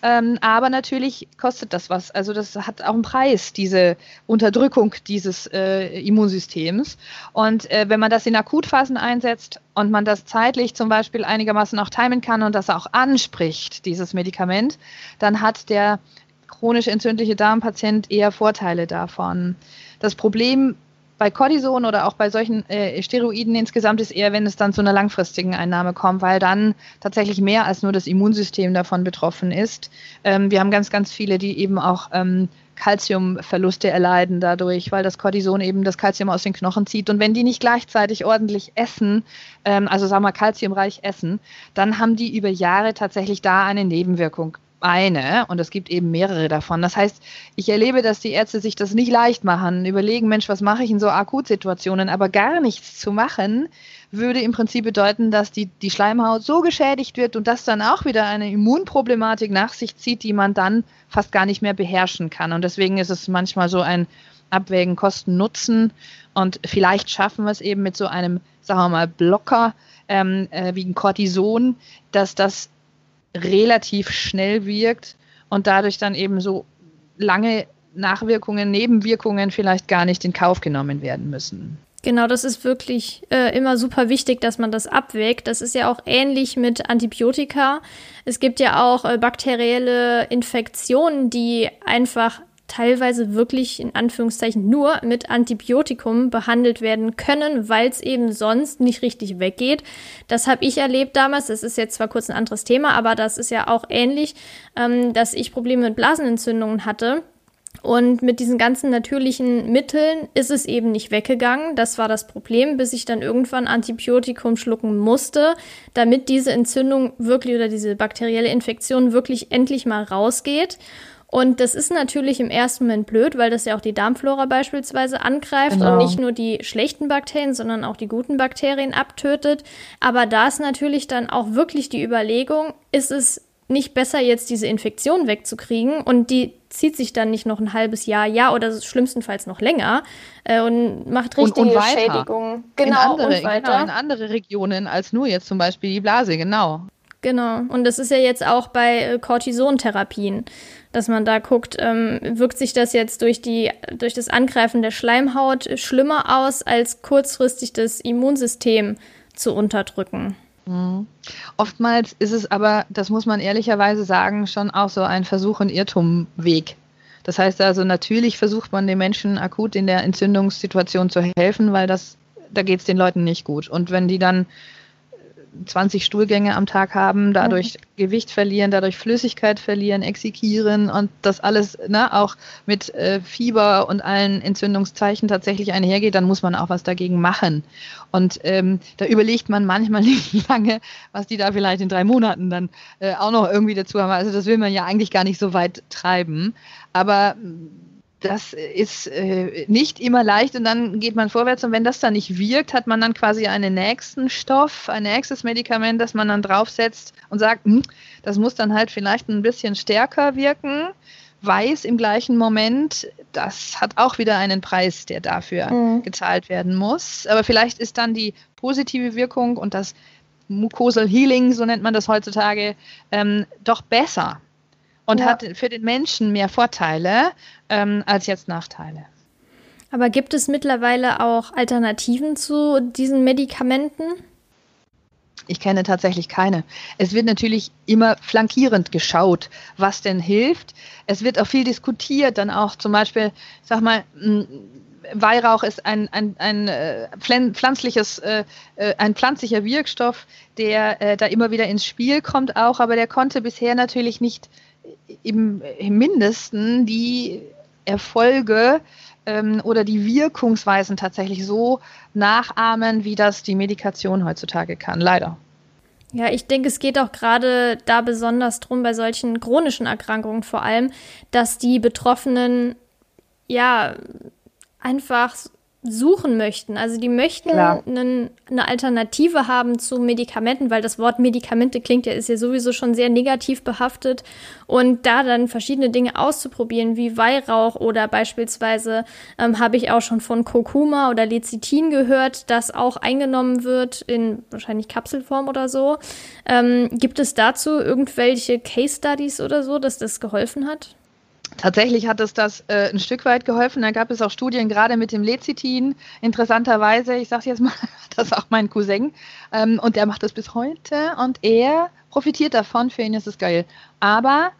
Ähm, aber natürlich kostet das was. Also das hat auch einen Preis, diese Unterdrückung dieses äh, Immunsystems. Und äh, wenn man das in Akutphasen einsetzt und man das zeitlich zum Beispiel einigermaßen auch timen kann und das auch anspricht, dieses Medikament, dann hat der chronisch entzündliche Darmpatient eher Vorteile davon. Das Problem bei Cortison oder auch bei solchen äh, Steroiden insgesamt ist eher, wenn es dann zu einer langfristigen Einnahme kommt, weil dann tatsächlich mehr als nur das Immunsystem davon betroffen ist. Ähm, wir haben ganz, ganz viele, die eben auch ähm, Kalziumverluste erleiden dadurch, weil das Cortison eben das Kalzium aus den Knochen zieht. Und wenn die nicht gleichzeitig ordentlich essen, ähm, also sagen wir kalziumreich essen, dann haben die über Jahre tatsächlich da eine Nebenwirkung eine und es gibt eben mehrere davon. Das heißt, ich erlebe, dass die Ärzte sich das nicht leicht machen, überlegen, Mensch, was mache ich in so Akutsituationen, aber gar nichts zu machen, würde im Prinzip bedeuten, dass die, die Schleimhaut so geschädigt wird und das dann auch wieder eine Immunproblematik nach sich zieht, die man dann fast gar nicht mehr beherrschen kann. Und deswegen ist es manchmal so ein Abwägen Kosten-Nutzen und vielleicht schaffen wir es eben mit so einem, sagen wir mal, Blocker ähm, äh, wie ein Cortison, dass das relativ schnell wirkt und dadurch dann eben so lange Nachwirkungen, Nebenwirkungen vielleicht gar nicht in Kauf genommen werden müssen. Genau, das ist wirklich äh, immer super wichtig, dass man das abwägt. Das ist ja auch ähnlich mit Antibiotika. Es gibt ja auch äh, bakterielle Infektionen, die einfach teilweise wirklich in Anführungszeichen nur mit Antibiotikum behandelt werden können, weil es eben sonst nicht richtig weggeht. Das habe ich erlebt damals. Das ist jetzt zwar kurz ein anderes Thema, aber das ist ja auch ähnlich, ähm, dass ich Probleme mit Blasenentzündungen hatte. Und mit diesen ganzen natürlichen Mitteln ist es eben nicht weggegangen. Das war das Problem, bis ich dann irgendwann Antibiotikum schlucken musste, damit diese Entzündung wirklich oder diese bakterielle Infektion wirklich endlich mal rausgeht. Und das ist natürlich im ersten Moment blöd, weil das ja auch die Darmflora beispielsweise angreift genau. und nicht nur die schlechten Bakterien, sondern auch die guten Bakterien abtötet. Aber da ist natürlich dann auch wirklich die Überlegung, ist es nicht besser, jetzt diese Infektion wegzukriegen und die zieht sich dann nicht noch ein halbes Jahr, ja oder schlimmstenfalls noch länger äh, und macht richtige und, und Schädigungen. Genau, in andere, und weiter. Genau, in andere Regionen als nur jetzt zum Beispiel die Blase, genau. Genau. Und das ist ja jetzt auch bei äh, Cortisontherapien, dass man da guckt, ähm, wirkt sich das jetzt durch, die, durch das Angreifen der Schleimhaut schlimmer aus, als kurzfristig das Immunsystem zu unterdrücken. Mhm. Oftmals ist es aber, das muss man ehrlicherweise sagen, schon auch so ein Versuch- und Irrtumweg. Das heißt also, natürlich versucht man den Menschen akut in der Entzündungssituation zu helfen, weil das, da geht es den Leuten nicht gut. Und wenn die dann 20 Stuhlgänge am Tag haben, dadurch mhm. Gewicht verlieren, dadurch Flüssigkeit verlieren, exekieren und das alles ne, auch mit äh, Fieber und allen Entzündungszeichen tatsächlich einhergeht, dann muss man auch was dagegen machen. Und ähm, da überlegt man manchmal nicht lange, was die da vielleicht in drei Monaten dann äh, auch noch irgendwie dazu haben. Also das will man ja eigentlich gar nicht so weit treiben. Aber das ist äh, nicht immer leicht und dann geht man vorwärts und wenn das dann nicht wirkt, hat man dann quasi einen nächsten Stoff, ein nächstes Medikament, das man dann draufsetzt und sagt, hm, das muss dann halt vielleicht ein bisschen stärker wirken, weiß im gleichen Moment, das hat auch wieder einen Preis, der dafür mhm. gezahlt werden muss. Aber vielleicht ist dann die positive Wirkung und das Mucosal Healing, so nennt man das heutzutage, ähm, doch besser und ja. hat für den Menschen mehr Vorteile ähm, als jetzt Nachteile. Aber gibt es mittlerweile auch Alternativen zu diesen Medikamenten? Ich kenne tatsächlich keine. Es wird natürlich immer flankierend geschaut, was denn hilft. Es wird auch viel diskutiert, dann auch zum Beispiel, sag mal, Weihrauch ist ein, ein, ein, äh, pflanzliches, äh, äh, ein pflanzlicher Wirkstoff, der äh, da immer wieder ins Spiel kommt auch, aber der konnte bisher natürlich nicht im, im Mindesten die Erfolge ähm, oder die Wirkungsweisen tatsächlich so nachahmen, wie das die Medikation heutzutage kann. Leider. Ja, ich denke, es geht auch gerade da besonders drum, bei solchen chronischen Erkrankungen vor allem, dass die Betroffenen ja einfach suchen möchten. Also die möchten einen, eine Alternative haben zu Medikamenten, weil das Wort Medikamente klingt ja, ist ja sowieso schon sehr negativ behaftet. Und da dann verschiedene Dinge auszuprobieren, wie Weihrauch oder beispielsweise ähm, habe ich auch schon von Kurkuma oder Lecithin gehört, das auch eingenommen wird in wahrscheinlich Kapselform oder so. Ähm, gibt es dazu irgendwelche Case Studies oder so, dass das geholfen hat? Tatsächlich hat es das äh, ein Stück weit geholfen. Da gab es auch Studien gerade mit dem Lecithin. Interessanterweise, ich sage jetzt mal, das ist auch mein Cousin ähm, und der macht das bis heute und er profitiert davon. Für ihn ist es geil. Aber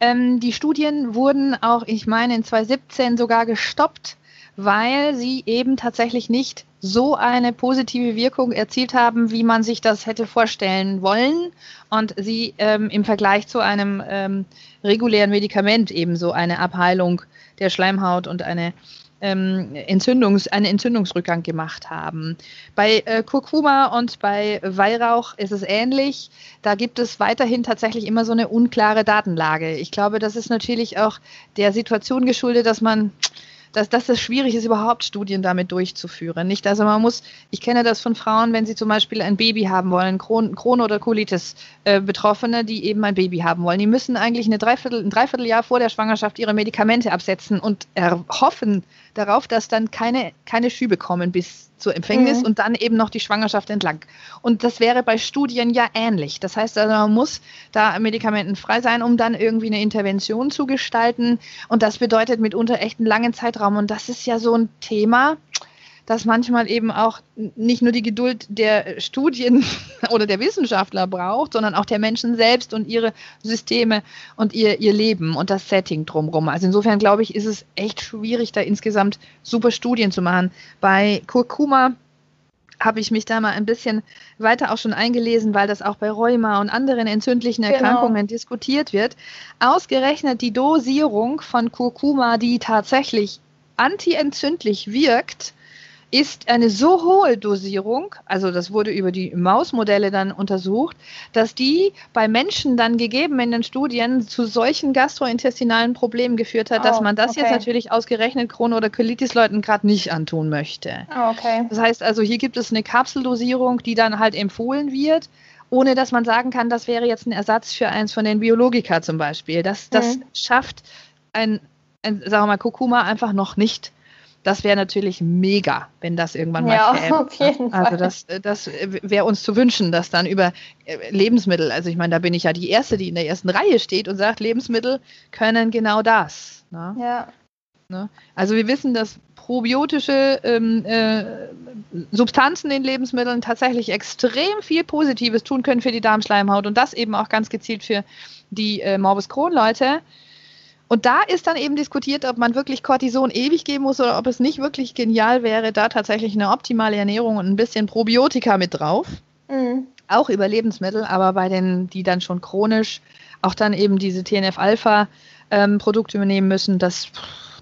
ähm, die Studien wurden auch, ich meine, in 2017 sogar gestoppt, weil sie eben tatsächlich nicht so eine positive Wirkung erzielt haben, wie man sich das hätte vorstellen wollen und sie ähm, im Vergleich zu einem ähm, regulären Medikament ebenso eine Abheilung der Schleimhaut und eine ähm, Entzündungs-, einen Entzündungsrückgang gemacht haben. Bei äh, Kurkuma und bei Weihrauch ist es ähnlich. Da gibt es weiterhin tatsächlich immer so eine unklare Datenlage. Ich glaube, das ist natürlich auch der Situation geschuldet, dass man dass, dass es schwierig ist, überhaupt Studien damit durchzuführen. Nicht, also man muss, ich kenne das von Frauen, wenn sie zum Beispiel ein Baby haben wollen, Kron, Kron oder Colitis äh, Betroffene, die eben ein Baby haben wollen. Die müssen eigentlich eine Dreiviertel, ein Dreivierteljahr vor der Schwangerschaft ihre Medikamente absetzen und erhoffen darauf, dass dann keine, keine Schübe kommen bis zur Empfängnis mhm. und dann eben noch die Schwangerschaft entlang. Und das wäre bei Studien ja ähnlich. Das heißt, also man muss da medikamentenfrei sein, um dann irgendwie eine Intervention zu gestalten. Und das bedeutet mitunter echt einen langen Zeitraum. Und das ist ja so ein Thema, dass manchmal eben auch nicht nur die Geduld der Studien oder der Wissenschaftler braucht, sondern auch der Menschen selbst und ihre Systeme und ihr, ihr Leben und das Setting drumherum. Also insofern glaube ich, ist es echt schwierig, da insgesamt super Studien zu machen. Bei Kurkuma habe ich mich da mal ein bisschen weiter auch schon eingelesen, weil das auch bei Rheuma und anderen entzündlichen genau. Erkrankungen genau. diskutiert wird. Ausgerechnet die Dosierung von Kurkuma, die tatsächlich antientzündlich wirkt, ist eine so hohe Dosierung, also das wurde über die Mausmodelle dann untersucht, dass die bei Menschen dann gegeben in den Studien zu solchen gastrointestinalen Problemen geführt hat, oh, dass man das okay. jetzt natürlich ausgerechnet Crohn- oder Colitis-Leuten gerade nicht antun möchte. Oh, okay. Das heißt also, hier gibt es eine Kapseldosierung, die dann halt empfohlen wird ohne dass man sagen kann, das wäre jetzt ein Ersatz für eins von den Biologika zum Beispiel. Das, das mhm. schafft ein, ein, sagen wir mal, Kurkuma einfach noch nicht. Das wäre natürlich mega, wenn das irgendwann mal ja, käme. Auf jeden also das, das wäre uns zu wünschen, dass dann über äh, Lebensmittel, also ich meine, da bin ich ja die Erste, die in der ersten Reihe steht und sagt, Lebensmittel können genau das. Ne? Ja. Ne? Also wir wissen, dass probiotische ähm, äh, Substanzen in Lebensmitteln tatsächlich extrem viel Positives tun können für die Darmschleimhaut und das eben auch ganz gezielt für die äh, Morbus Crohn-Leute. Und da ist dann eben diskutiert, ob man wirklich Cortison ewig geben muss oder ob es nicht wirklich genial wäre, da tatsächlich eine optimale Ernährung und ein bisschen Probiotika mit drauf. Mhm. Auch über Lebensmittel, aber bei denen, die dann schon chronisch auch dann eben diese TNF-Alpha-Produkte ähm, übernehmen müssen, das,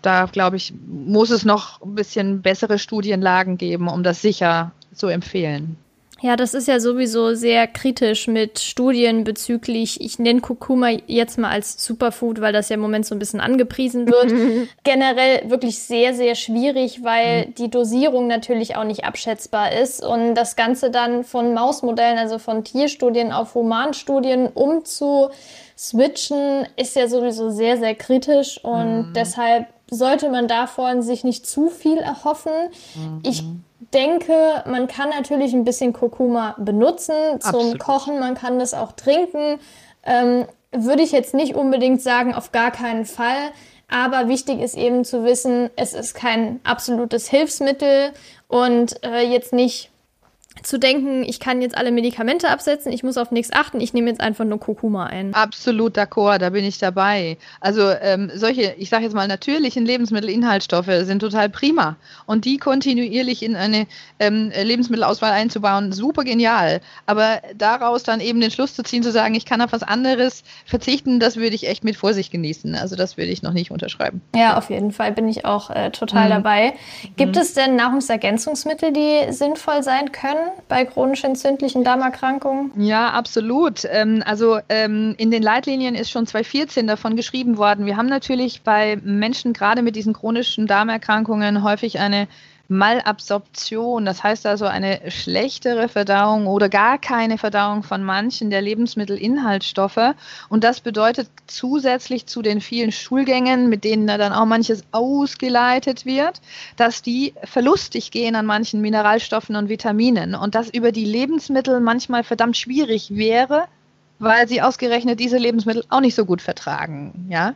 da glaube ich, muss es noch ein bisschen bessere Studienlagen geben, um das sicher zu empfehlen. Ja, das ist ja sowieso sehr kritisch mit Studien bezüglich, ich nenne Kurkuma jetzt mal als Superfood, weil das ja im Moment so ein bisschen angepriesen wird. Generell wirklich sehr, sehr schwierig, weil mhm. die Dosierung natürlich auch nicht abschätzbar ist und das Ganze dann von Mausmodellen, also von Tierstudien auf Humanstudien umzuswitchen, ist ja sowieso sehr, sehr kritisch und mhm. deshalb sollte man davon sich nicht zu viel erhoffen. Mhm. Ich denke, man kann natürlich ein bisschen Kurkuma benutzen zum Absolut. Kochen, man kann das auch trinken. Ähm, würde ich jetzt nicht unbedingt sagen, auf gar keinen Fall. Aber wichtig ist eben zu wissen, es ist kein absolutes Hilfsmittel und äh, jetzt nicht zu denken, ich kann jetzt alle Medikamente absetzen, ich muss auf nichts achten, ich nehme jetzt einfach nur Kurkuma ein. Absolut d'accord, da bin ich dabei. Also ähm, solche, ich sage jetzt mal, natürlichen Lebensmittelinhaltsstoffe sind total prima. Und die kontinuierlich in eine ähm, Lebensmittelauswahl einzubauen, super genial. Aber daraus dann eben den Schluss zu ziehen, zu sagen, ich kann auf was anderes verzichten, das würde ich echt mit Vorsicht genießen. Also das würde ich noch nicht unterschreiben. Ja, auf jeden Fall bin ich auch äh, total mhm. dabei. Gibt mhm. es denn Nahrungsergänzungsmittel, die sinnvoll sein können? Bei chronisch entzündlichen Darmerkrankungen? Ja, absolut. Ähm, also ähm, in den Leitlinien ist schon 2014 davon geschrieben worden. Wir haben natürlich bei Menschen gerade mit diesen chronischen Darmerkrankungen häufig eine Malabsorption, das heißt also eine schlechtere Verdauung oder gar keine Verdauung von manchen der Lebensmittelinhaltsstoffe. Und das bedeutet zusätzlich zu den vielen Schulgängen, mit denen da dann auch manches ausgeleitet wird, dass die verlustig gehen an manchen Mineralstoffen und Vitaminen und das über die Lebensmittel manchmal verdammt schwierig wäre, weil sie ausgerechnet diese Lebensmittel auch nicht so gut vertragen. Ja?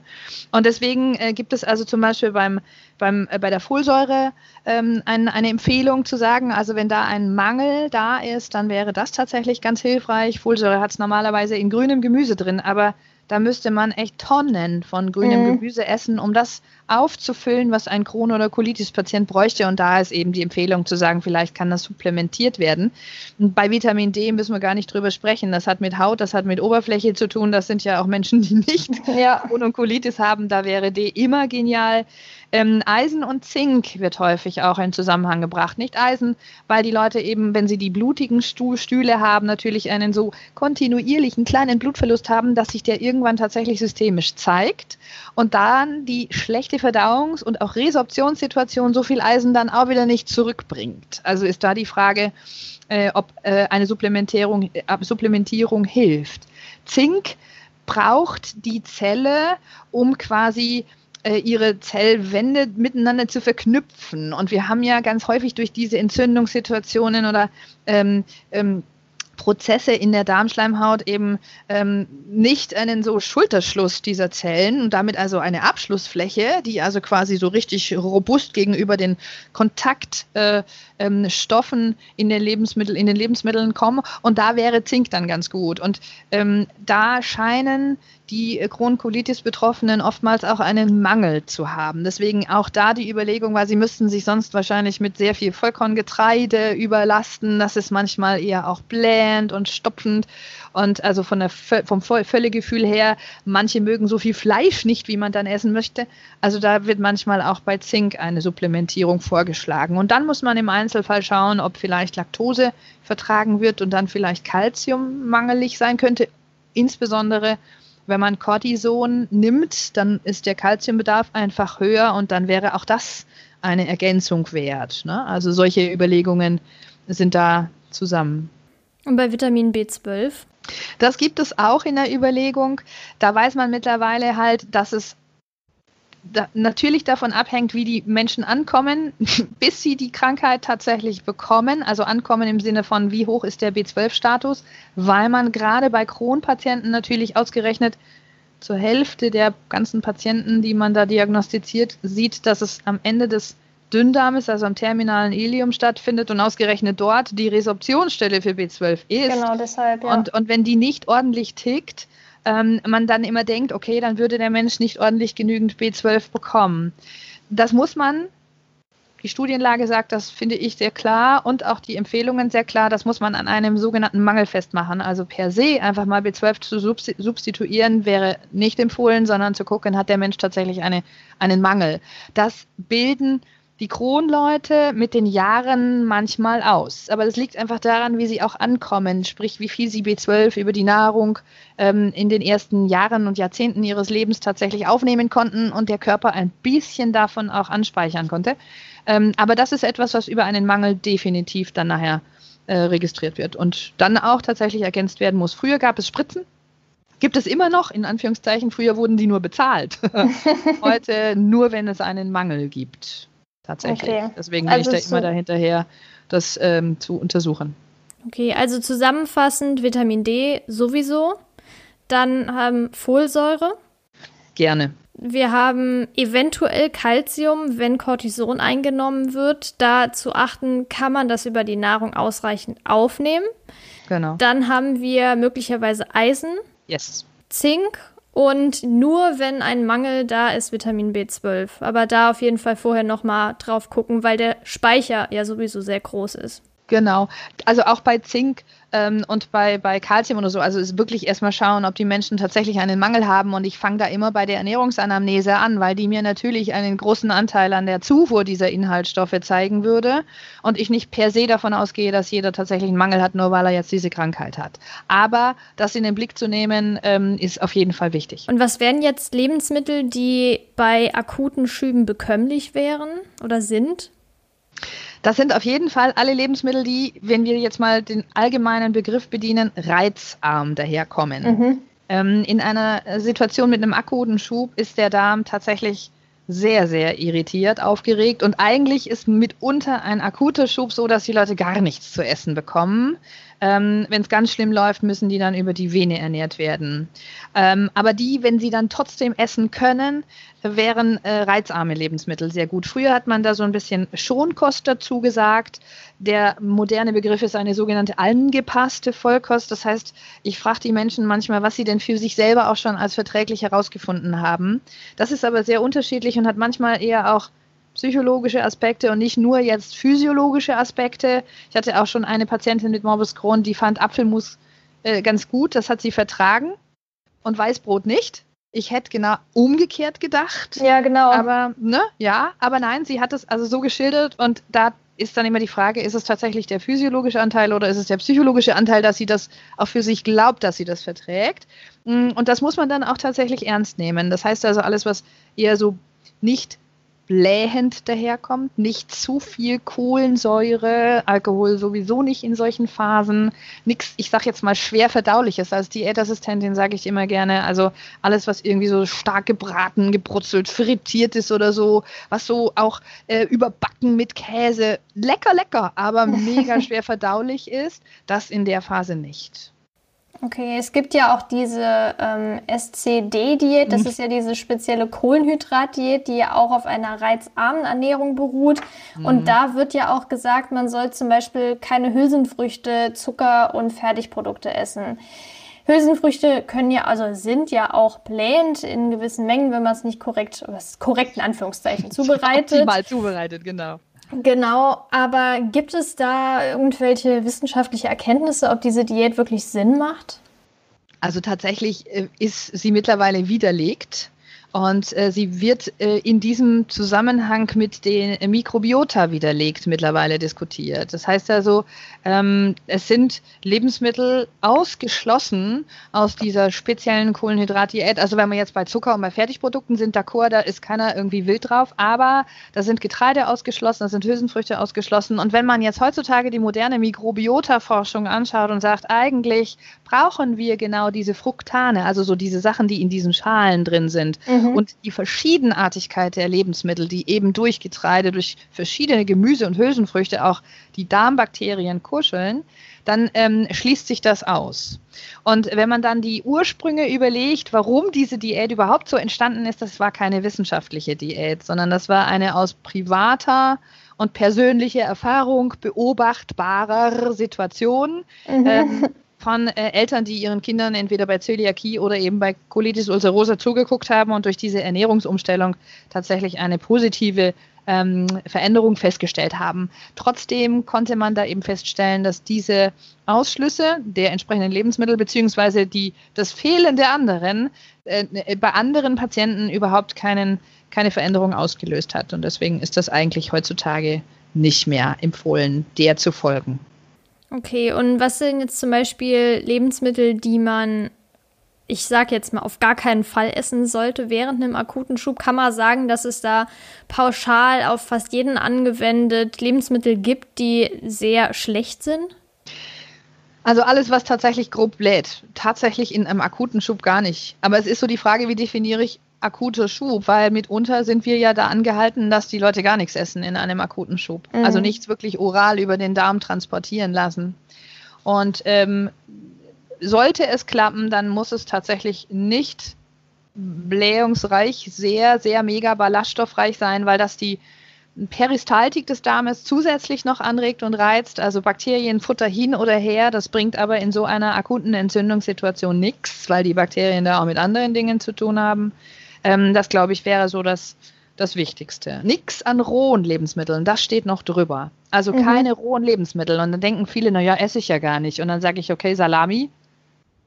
Und deswegen äh, gibt es also zum Beispiel beim, beim, äh, bei der Folsäure ähm, ein, eine Empfehlung zu sagen, also wenn da ein Mangel da ist, dann wäre das tatsächlich ganz hilfreich. Folsäure hat es normalerweise in grünem Gemüse drin, aber da müsste man echt Tonnen von grünem mhm. Gemüse essen, um das aufzufüllen, was ein Crohn- oder Colitis-Patient bräuchte. Und da ist eben die Empfehlung zu sagen, vielleicht kann das supplementiert werden. Und bei Vitamin D müssen wir gar nicht drüber sprechen. Das hat mit Haut, das hat mit Oberfläche zu tun. Das sind ja auch Menschen, die nicht ja. Crohn und Colitis haben. Da wäre D immer genial. Ähm, Eisen und Zink wird häufig auch in Zusammenhang gebracht. Nicht Eisen, weil die Leute eben, wenn sie die blutigen Stühle haben, natürlich einen so kontinuierlichen kleinen Blutverlust haben, dass sich der irgendwann tatsächlich systemisch zeigt und dann die schlechte Verdauungs- und auch Resorptionssituation so viel Eisen dann auch wieder nicht zurückbringt. Also ist da die Frage, äh, ob äh, eine Supplementierung, äh, Supplementierung hilft. Zink braucht die Zelle, um quasi ihre Zellwände miteinander zu verknüpfen. Und wir haben ja ganz häufig durch diese Entzündungssituationen oder ähm, ähm, Prozesse in der Darmschleimhaut eben ähm, nicht einen so Schulterschluss dieser Zellen und damit also eine Abschlussfläche, die also quasi so richtig robust gegenüber den Kontaktstoffen äh, ähm, in den Lebensmitteln in den Lebensmitteln kommen und da wäre Zink dann ganz gut und ähm, da scheinen die Crohn-Colitis-Betroffenen oftmals auch einen Mangel zu haben. Deswegen auch da die Überlegung, weil sie müssten sich sonst wahrscheinlich mit sehr viel Vollkorngetreide überlasten. Das ist manchmal eher auch blähend und stopfend. Und also von der, vom Völlegefühl her, manche mögen so viel Fleisch nicht, wie man dann essen möchte. Also da wird manchmal auch bei Zink eine Supplementierung vorgeschlagen. Und dann muss man im Einzelfall schauen, ob vielleicht Laktose vertragen wird und dann vielleicht Kalzium mangelig sein könnte. Insbesondere wenn man Cortison nimmt, dann ist der Kalziumbedarf einfach höher und dann wäre auch das eine Ergänzung wert. Ne? Also solche Überlegungen sind da zusammen. Und bei Vitamin B12? Das gibt es auch in der Überlegung. Da weiß man mittlerweile halt, dass es da natürlich davon abhängt, wie die Menschen ankommen, bis sie die Krankheit tatsächlich bekommen. Also ankommen im Sinne von, wie hoch ist der B12-Status, weil man gerade bei Crohn-Patienten natürlich ausgerechnet zur Hälfte der ganzen Patienten, die man da diagnostiziert, sieht, dass es am Ende des Dünndarmes, also am terminalen Ilium stattfindet und ausgerechnet dort die Resorptionsstelle für B12 ist. Genau, deshalb, ja. Und, und wenn die nicht ordentlich tickt, ähm, man dann immer denkt, okay, dann würde der Mensch nicht ordentlich genügend B12 bekommen. Das muss man, die Studienlage sagt das, finde ich, sehr klar und auch die Empfehlungen sehr klar, das muss man an einem sogenannten Mangel festmachen. Also per se einfach mal B12 zu substituieren wäre nicht empfohlen, sondern zu gucken, hat der Mensch tatsächlich eine, einen Mangel. Das bilden die Kronleute mit den Jahren manchmal aus. Aber das liegt einfach daran, wie sie auch ankommen, sprich wie viel sie B12 über die Nahrung ähm, in den ersten Jahren und Jahrzehnten ihres Lebens tatsächlich aufnehmen konnten und der Körper ein bisschen davon auch anspeichern konnte. Ähm, aber das ist etwas, was über einen Mangel definitiv dann nachher äh, registriert wird und dann auch tatsächlich ergänzt werden muss. Früher gab es Spritzen, Gibt es immer noch, in Anführungszeichen, früher wurden die nur bezahlt. Heute nur, wenn es einen Mangel gibt tatsächlich. Okay. Deswegen bin also ich da so immer dahinterher, das ähm, zu untersuchen. Okay, also zusammenfassend Vitamin D sowieso. Dann haben Folsäure. Gerne. Wir haben eventuell Kalzium, wenn Cortison eingenommen wird. Da zu achten, kann man das über die Nahrung ausreichend aufnehmen. Genau. Dann haben wir möglicherweise Eisen. Yes. Zink und nur wenn ein Mangel da ist, Vitamin B12. Aber da auf jeden Fall vorher nochmal drauf gucken, weil der Speicher ja sowieso sehr groß ist. Genau. Also auch bei Zink ähm, und bei, bei Calcium oder so, also ist wirklich erstmal schauen, ob die Menschen tatsächlich einen Mangel haben. Und ich fange da immer bei der Ernährungsanamnese an, weil die mir natürlich einen großen Anteil an der Zufuhr dieser Inhaltsstoffe zeigen würde. Und ich nicht per se davon ausgehe, dass jeder tatsächlich einen Mangel hat, nur weil er jetzt diese Krankheit hat. Aber das in den Blick zu nehmen, ähm, ist auf jeden Fall wichtig. Und was wären jetzt Lebensmittel, die bei akuten Schüben bekömmlich wären oder sind? Das sind auf jeden Fall alle Lebensmittel, die, wenn wir jetzt mal den allgemeinen Begriff bedienen, reizarm daherkommen. Mhm. Ähm, in einer Situation mit einem akuten Schub ist der Darm tatsächlich sehr, sehr irritiert, aufgeregt und eigentlich ist mitunter ein akuter Schub so, dass die Leute gar nichts zu essen bekommen. Ähm, wenn es ganz schlimm läuft, müssen die dann über die Vene ernährt werden. Ähm, aber die, wenn sie dann trotzdem essen können, wären äh, reizarme Lebensmittel sehr gut. Früher hat man da so ein bisschen Schonkost dazu gesagt. Der moderne Begriff ist eine sogenannte angepasste Vollkost. Das heißt, ich frage die Menschen manchmal, was sie denn für sich selber auch schon als verträglich herausgefunden haben. Das ist aber sehr unterschiedlich und hat manchmal eher auch psychologische Aspekte und nicht nur jetzt physiologische Aspekte. Ich hatte auch schon eine Patientin mit Morbus Crohn, die fand Apfelmus äh, ganz gut, das hat sie vertragen und Weißbrot nicht. Ich hätte genau umgekehrt gedacht. Ja, genau. Aber, ne, ja, aber nein, sie hat es also so geschildert und da ist dann immer die Frage, ist es tatsächlich der physiologische Anteil oder ist es der psychologische Anteil, dass sie das auch für sich glaubt, dass sie das verträgt? Mm, und das muss man dann auch tatsächlich ernst nehmen. Das heißt also alles, was eher so nicht blähend daherkommt, nicht zu viel Kohlensäure, Alkohol sowieso nicht in solchen Phasen, nichts, ich sage jetzt mal schwer verdauliches. Als Diätassistentin sage ich immer gerne, also alles, was irgendwie so stark gebraten, gebrutzelt, frittiert ist oder so, was so auch äh, überbacken mit Käse, lecker, lecker, aber mega schwer verdaulich ist, das in der Phase nicht. Okay, es gibt ja auch diese ähm, SCD-Diät, das mhm. ist ja diese spezielle Kohlenhydrat-Diät, die ja auch auf einer reizarmen Ernährung beruht. Mhm. Und da wird ja auch gesagt, man soll zum Beispiel keine Hülsenfrüchte, Zucker und Fertigprodukte essen. Hülsenfrüchte können ja, also sind ja auch blähend in gewissen Mengen, wenn man es nicht korrekt, was korrekt in Anführungszeichen zubereitet. Optimal zubereitet, genau. Genau, aber gibt es da irgendwelche wissenschaftliche Erkenntnisse, ob diese Diät wirklich Sinn macht? Also tatsächlich äh, ist sie mittlerweile widerlegt. Und äh, sie wird äh, in diesem Zusammenhang mit den Mikrobiota widerlegt mittlerweile diskutiert. Das heißt also, ähm, es sind Lebensmittel ausgeschlossen aus dieser speziellen Kohlenhydratdiät. Also wenn wir jetzt bei Zucker und bei Fertigprodukten sind, d'accord, da ist keiner irgendwie wild drauf, aber da sind Getreide ausgeschlossen, da sind Hülsenfrüchte ausgeschlossen. Und wenn man jetzt heutzutage die moderne Mikrobiota-Forschung anschaut und sagt, eigentlich brauchen wir genau diese Fruktane, also so diese Sachen, die in diesen Schalen drin sind. Mhm und die Verschiedenartigkeit der Lebensmittel, die eben durch Getreide, durch verschiedene Gemüse und Hülsenfrüchte auch die Darmbakterien kuscheln, dann ähm, schließt sich das aus. Und wenn man dann die Ursprünge überlegt, warum diese Diät überhaupt so entstanden ist, das war keine wissenschaftliche Diät, sondern das war eine aus privater und persönlicher Erfahrung beobachtbarer Situation. Mhm. Ähm, von äh, Eltern, die ihren Kindern entweder bei Zöliakie oder eben bei Colitis ulcerosa zugeguckt haben und durch diese Ernährungsumstellung tatsächlich eine positive ähm, Veränderung festgestellt haben. Trotzdem konnte man da eben feststellen, dass diese Ausschlüsse der entsprechenden Lebensmittel beziehungsweise das Fehlen der anderen äh, bei anderen Patienten überhaupt keinen, keine Veränderung ausgelöst hat. Und deswegen ist das eigentlich heutzutage nicht mehr empfohlen, der zu folgen. Okay, und was sind jetzt zum Beispiel Lebensmittel, die man, ich sag jetzt mal, auf gar keinen Fall essen sollte während einem akuten Schub? Kann man sagen, dass es da pauschal auf fast jeden angewendet Lebensmittel gibt, die sehr schlecht sind? Also alles, was tatsächlich grob bläht. Tatsächlich in einem akuten Schub gar nicht. Aber es ist so die Frage, wie definiere ich akuter Schub, weil mitunter sind wir ja da angehalten, dass die Leute gar nichts essen in einem akuten Schub. Mhm. Also nichts wirklich oral über den Darm transportieren lassen. Und ähm, sollte es klappen, dann muss es tatsächlich nicht blähungsreich, sehr, sehr mega ballaststoffreich sein, weil das die Peristaltik des Darmes zusätzlich noch anregt und reizt, also Bakterienfutter hin oder her. Das bringt aber in so einer akuten Entzündungssituation nichts, weil die Bakterien da auch mit anderen Dingen zu tun haben. Ähm, das, glaube ich, wäre so das, das Wichtigste. Nix an rohen Lebensmitteln, das steht noch drüber. Also mhm. keine rohen Lebensmittel. Und dann denken viele, naja, esse ich ja gar nicht. Und dann sage ich, okay, Salami.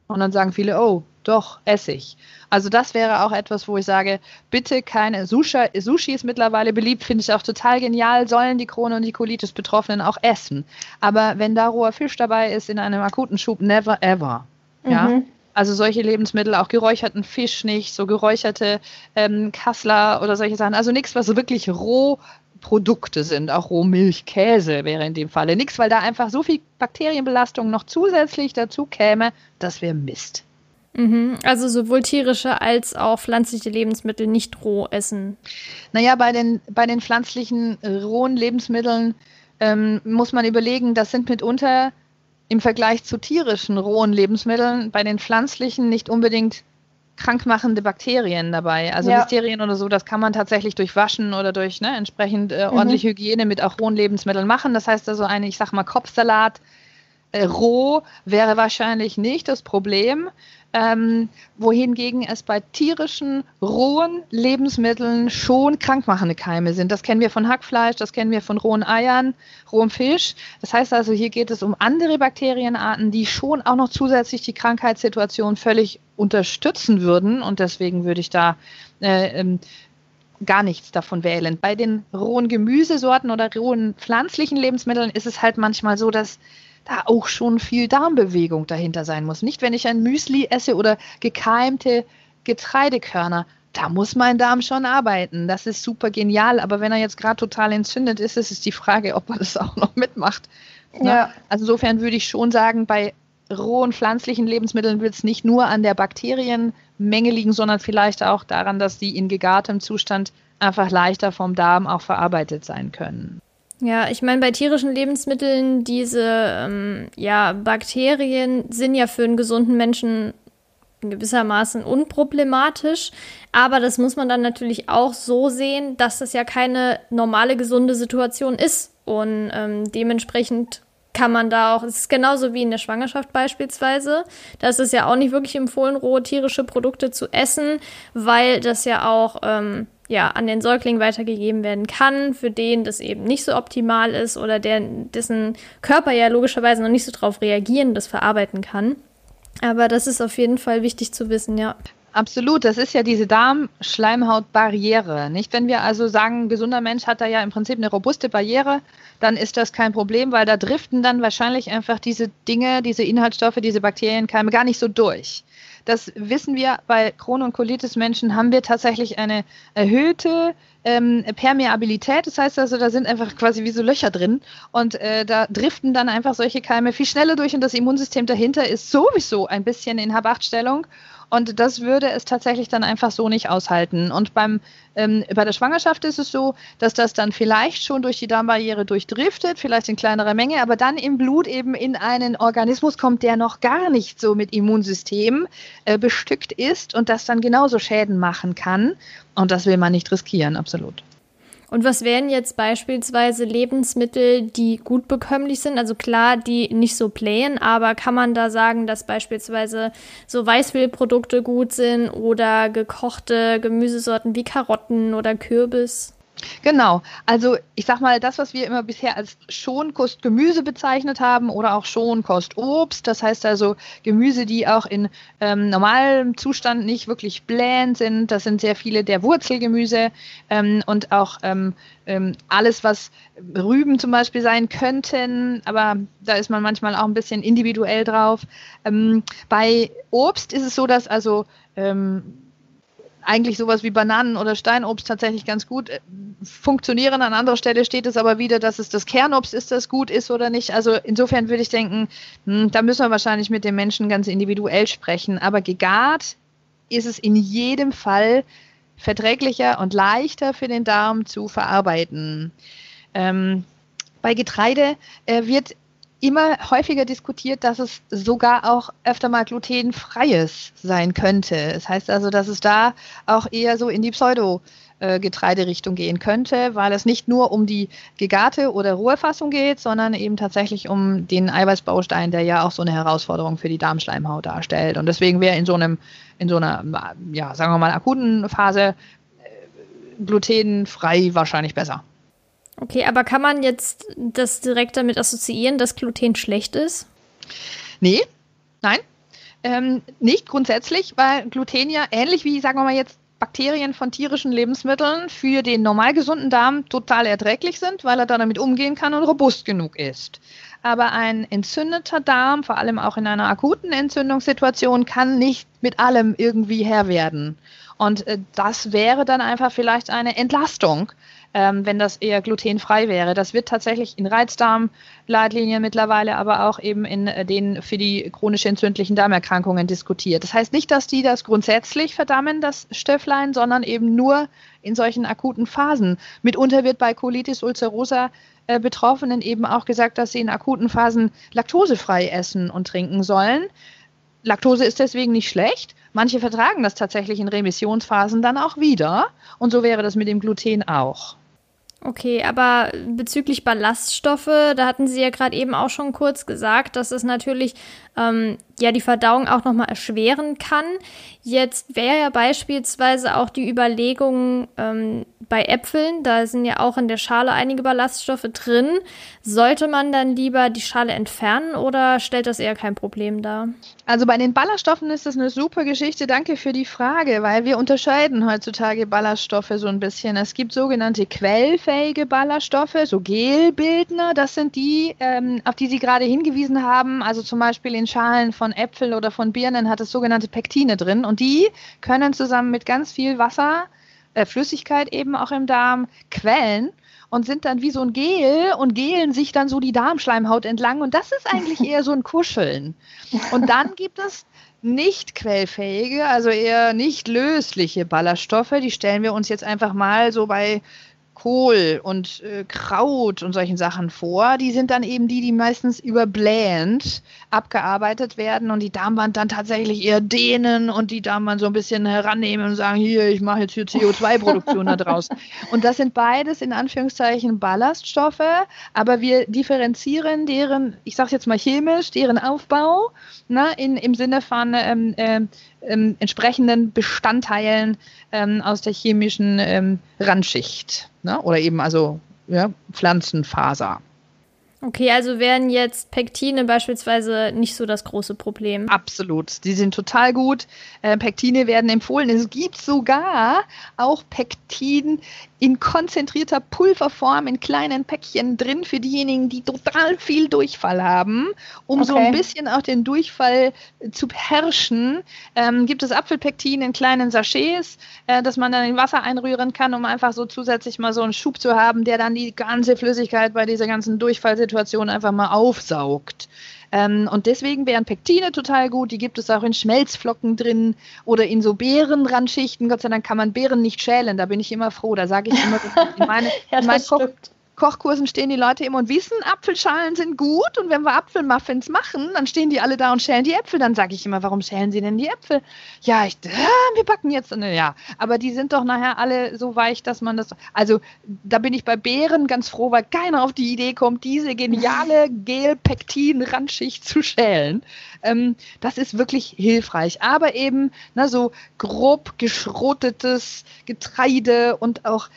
Und dann sagen viele, oh, doch, esse ich. Also das wäre auch etwas, wo ich sage, bitte keine Sushi. Sushi ist mittlerweile beliebt, finde ich auch total genial, sollen die Krone und die Colitis-Betroffenen auch essen. Aber wenn da roher Fisch dabei ist in einem akuten Schub, never ever. Ja. Mhm. Also solche Lebensmittel, auch geräucherten Fisch nicht, so geräucherte ähm, Kassler oder solche Sachen. Also nichts, was so wirklich Rohprodukte sind, auch Rohmilch, Käse wäre in dem Falle nichts, weil da einfach so viel Bakterienbelastung noch zusätzlich dazu käme, das wäre Mist. Mhm. Also sowohl tierische als auch pflanzliche Lebensmittel nicht roh essen. Naja, bei den, bei den pflanzlichen rohen Lebensmitteln ähm, muss man überlegen, das sind mitunter im Vergleich zu tierischen rohen Lebensmitteln bei den pflanzlichen nicht unbedingt krankmachende Bakterien dabei. Also ja. Listerien oder so, das kann man tatsächlich durch Waschen oder durch ne, entsprechend äh, mhm. ordentliche Hygiene mit auch rohen Lebensmitteln machen. Das heißt also eine, ich sag mal, Kopfsalat roh wäre wahrscheinlich nicht das Problem ähm, wohingegen es bei tierischen, rohen Lebensmitteln schon krankmachende Keime sind. Das kennen wir von Hackfleisch, das kennen wir von rohen Eiern, rohem Fisch. Das heißt also, hier geht es um andere Bakterienarten, die schon auch noch zusätzlich die Krankheitssituation völlig unterstützen würden. Und deswegen würde ich da äh, ähm, gar nichts davon wählen. Bei den rohen Gemüsesorten oder rohen pflanzlichen Lebensmitteln ist es halt manchmal so, dass da auch schon viel Darmbewegung dahinter sein muss. Nicht, wenn ich ein Müsli esse oder gekeimte Getreidekörner. Da muss mein Darm schon arbeiten. Das ist super genial. Aber wenn er jetzt gerade total entzündet ist, ist es die Frage, ob er das auch noch mitmacht. Ne? Ja. Also insofern würde ich schon sagen, bei rohen pflanzlichen Lebensmitteln wird es nicht nur an der Bakterienmenge liegen, sondern vielleicht auch daran, dass die in gegartem Zustand einfach leichter vom Darm auch verarbeitet sein können. Ja, ich meine, bei tierischen Lebensmitteln, diese ähm, ja, Bakterien sind ja für einen gesunden Menschen gewissermaßen unproblematisch. Aber das muss man dann natürlich auch so sehen, dass das ja keine normale, gesunde Situation ist. Und ähm, dementsprechend kann man da auch, es ist genauso wie in der Schwangerschaft beispielsweise, da ist es ja auch nicht wirklich empfohlen, rohe tierische Produkte zu essen, weil das ja auch ähm, ja, an den Säugling weitergegeben werden kann, für den das eben nicht so optimal ist oder der, dessen Körper ja logischerweise noch nicht so drauf reagieren das verarbeiten kann. Aber das ist auf jeden Fall wichtig zu wissen, ja. Absolut, das ist ja diese Darmschleimhautbarriere. Nicht, wenn wir also sagen, ein gesunder Mensch hat da ja im Prinzip eine robuste Barriere, dann ist das kein Problem, weil da driften dann wahrscheinlich einfach diese Dinge, diese Inhaltsstoffe, diese Bakterienkeime gar nicht so durch. Das wissen wir, bei Crohn- und Colitis-Menschen haben wir tatsächlich eine erhöhte ähm, Permeabilität. Das heißt also, da sind einfach quasi wie so Löcher drin und äh, da driften dann einfach solche Keime viel schneller durch und das Immunsystem dahinter ist sowieso ein bisschen in Hab-8-Stellung und das würde es tatsächlich dann einfach so nicht aushalten. Und beim, ähm, bei der Schwangerschaft ist es so, dass das dann vielleicht schon durch die Darmbarriere durchdriftet, vielleicht in kleinerer Menge, aber dann im Blut eben in einen Organismus kommt, der noch gar nicht so mit Immunsystem äh, bestückt ist und das dann genauso Schäden machen kann. Und das will man nicht riskieren, absolut. Und was wären jetzt beispielsweise Lebensmittel, die gut bekömmlich sind? Also klar, die nicht so playen, aber kann man da sagen, dass beispielsweise so Weißmehlprodukte gut sind oder gekochte Gemüsesorten wie Karotten oder Kürbis? Genau. Also ich sag mal, das, was wir immer bisher als Schonkost Gemüse bezeichnet haben oder auch Schonkost Obst, das heißt also Gemüse, die auch in ähm, normalem Zustand nicht wirklich blähend sind. Das sind sehr viele der Wurzelgemüse ähm, und auch ähm, ähm alles, was Rüben zum Beispiel sein könnten, aber da ist man manchmal auch ein bisschen individuell drauf. Ähm, bei Obst ist es so, dass also ähm, eigentlich sowas wie Bananen oder Steinobst tatsächlich ganz gut äh, funktionieren. An anderer Stelle steht es aber wieder, dass es das Kernobst ist, das gut ist oder nicht. Also insofern würde ich denken, hm, da müssen wir wahrscheinlich mit dem Menschen ganz individuell sprechen. Aber gegart ist es in jedem Fall verträglicher und leichter für den Darm zu verarbeiten. Ähm, bei Getreide äh, wird immer häufiger diskutiert, dass es sogar auch öfter mal glutenfreies sein könnte. Das heißt also, dass es da auch eher so in die Pseudo- Getreiderichtung gehen könnte, weil es nicht nur um die gegarte oder rohe Fassung geht, sondern eben tatsächlich um den Eiweißbaustein, der ja auch so eine Herausforderung für die Darmschleimhaut darstellt. Und deswegen wäre in so einem, in so einer, ja, sagen wir mal, akuten Phase äh, glutenfrei wahrscheinlich besser. Okay, aber kann man jetzt das direkt damit assoziieren, dass Gluten schlecht ist? Nee, nein. Ähm, nicht grundsätzlich, weil Gluten ja ähnlich wie, sagen wir mal jetzt, Bakterien von tierischen Lebensmitteln für den normal gesunden Darm total erträglich sind, weil er da damit umgehen kann und robust genug ist. Aber ein entzündeter Darm, vor allem auch in einer akuten Entzündungssituation, kann nicht mit allem irgendwie Herr werden. Und äh, das wäre dann einfach vielleicht eine Entlastung ähm, wenn das eher glutenfrei wäre. Das wird tatsächlich in Reizdarmleitlinien mittlerweile, aber auch eben in äh, den für die chronisch entzündlichen Darmerkrankungen diskutiert. Das heißt nicht, dass die das grundsätzlich verdammen, das Stöfflein, sondern eben nur in solchen akuten Phasen. Mitunter wird bei Colitis ulcerosa äh, Betroffenen eben auch gesagt, dass sie in akuten Phasen laktosefrei essen und trinken sollen. Laktose ist deswegen nicht schlecht. Manche vertragen das tatsächlich in Remissionsphasen dann auch wieder. Und so wäre das mit dem Gluten auch. Okay, aber bezüglich Ballaststoffe, da hatten Sie ja gerade eben auch schon kurz gesagt, dass es natürlich ähm, ja die Verdauung auch nochmal erschweren kann. Jetzt wäre ja beispielsweise auch die Überlegung ähm, bei Äpfeln, da sind ja auch in der Schale einige Ballaststoffe drin. Sollte man dann lieber die Schale entfernen oder stellt das eher kein Problem dar? Also bei den Ballaststoffen ist das eine super Geschichte. Danke für die Frage, weil wir unterscheiden heutzutage Ballaststoffe so ein bisschen. Es gibt sogenannte quellfähige Ballaststoffe, so Gelbildner. Das sind die, ähm, auf die Sie gerade hingewiesen haben. Also zum Beispiel in Schalen von Äpfeln oder von Birnen hat es sogenannte Pektine drin. Und die können zusammen mit ganz viel Wasser, äh, Flüssigkeit eben auch im Darm quellen und sind dann wie so ein Gel und gelen sich dann so die Darmschleimhaut entlang. Und das ist eigentlich eher so ein Kuscheln. Und dann gibt es nicht quellfähige, also eher nicht lösliche Ballaststoffe, die stellen wir uns jetzt einfach mal so bei Kohl und äh, Kraut und solchen Sachen vor. Die sind dann eben die, die meistens überblähend abgearbeitet werden und die Darmwand dann tatsächlich eher dehnen und die Darmwand so ein bisschen herannehmen und sagen, hier, ich mache jetzt hier CO2-Produktion da draus. Und das sind beides in Anführungszeichen Ballaststoffe, aber wir differenzieren deren, ich sage jetzt mal chemisch, deren Aufbau ne, in, im Sinne von ähm, äh, ähm, entsprechenden Bestandteilen ähm, aus der chemischen ähm, Randschicht. Ne? Oder eben also ja, Pflanzenfaser. Okay, also wären jetzt Pektine beispielsweise nicht so das große Problem. Absolut, die sind total gut. Äh, Pektine werden empfohlen. Es gibt sogar auch Pektin in konzentrierter Pulverform in kleinen Päckchen drin für diejenigen, die total viel Durchfall haben. Um okay. so ein bisschen auch den Durchfall zu beherrschen, ähm, gibt es Apfelpektin in kleinen Sachets, äh, dass man dann in Wasser einrühren kann, um einfach so zusätzlich mal so einen Schub zu haben, der dann die ganze Flüssigkeit bei dieser ganzen Durchfallsituation einfach mal aufsaugt. Ähm, und deswegen wären Pektine total gut. Die gibt es auch in Schmelzflocken drin oder in so Beerenrandschichten. Gott sei Dank kann man Beeren nicht schälen. Da bin ich immer froh. Da sage ich immer, in meine, ja, in mein Koch, Kochkursen stehen die Leute immer und wissen, Apfelschalen sind gut und wenn wir Apfelmuffins machen, dann stehen die alle da und schälen die Äpfel. Dann sage ich immer, warum schälen sie denn die Äpfel? Ja, ich, äh, wir backen jetzt, ne, ja, aber die sind doch nachher alle so weich, dass man das, also da bin ich bei Beeren ganz froh, weil keiner auf die Idee kommt, diese geniale Gel-Pektin-Randschicht zu schälen. Ähm, das ist wirklich hilfreich, aber eben na, so grob geschrotetes Getreide und auch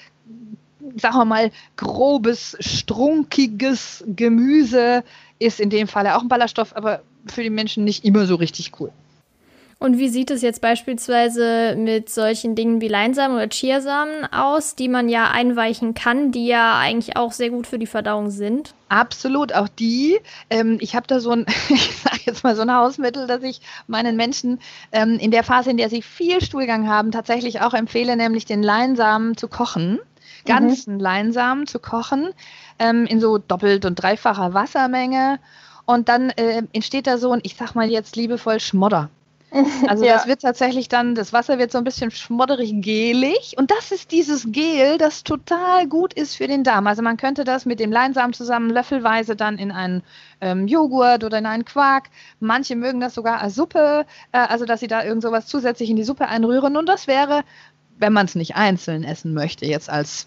sagen wir mal, grobes, strunkiges Gemüse ist in dem Falle auch ein Ballaststoff, aber für die Menschen nicht immer so richtig cool. Und wie sieht es jetzt beispielsweise mit solchen Dingen wie Leinsamen oder Chiasamen aus, die man ja einweichen kann, die ja eigentlich auch sehr gut für die Verdauung sind? Absolut, auch die. Ähm, ich habe da so ein, ich sage jetzt mal so ein Hausmittel, das ich meinen Menschen ähm, in der Phase, in der sie viel Stuhlgang haben, tatsächlich auch empfehle, nämlich den Leinsamen zu kochen ganzen mhm. Leinsamen zu kochen ähm, in so doppelt und dreifacher Wassermenge. Und dann äh, entsteht da so ein, ich sag mal jetzt liebevoll Schmodder. Also ja. das wird tatsächlich dann, das Wasser wird so ein bisschen schmodderig gelig und das ist dieses Gel, das total gut ist für den Darm. Also man könnte das mit dem Leinsamen zusammen löffelweise dann in einen ähm, Joghurt oder in einen Quark. Manche mögen das sogar als Suppe, äh, also dass sie da irgend sowas zusätzlich in die Suppe einrühren und das wäre wenn man es nicht einzeln essen möchte, jetzt als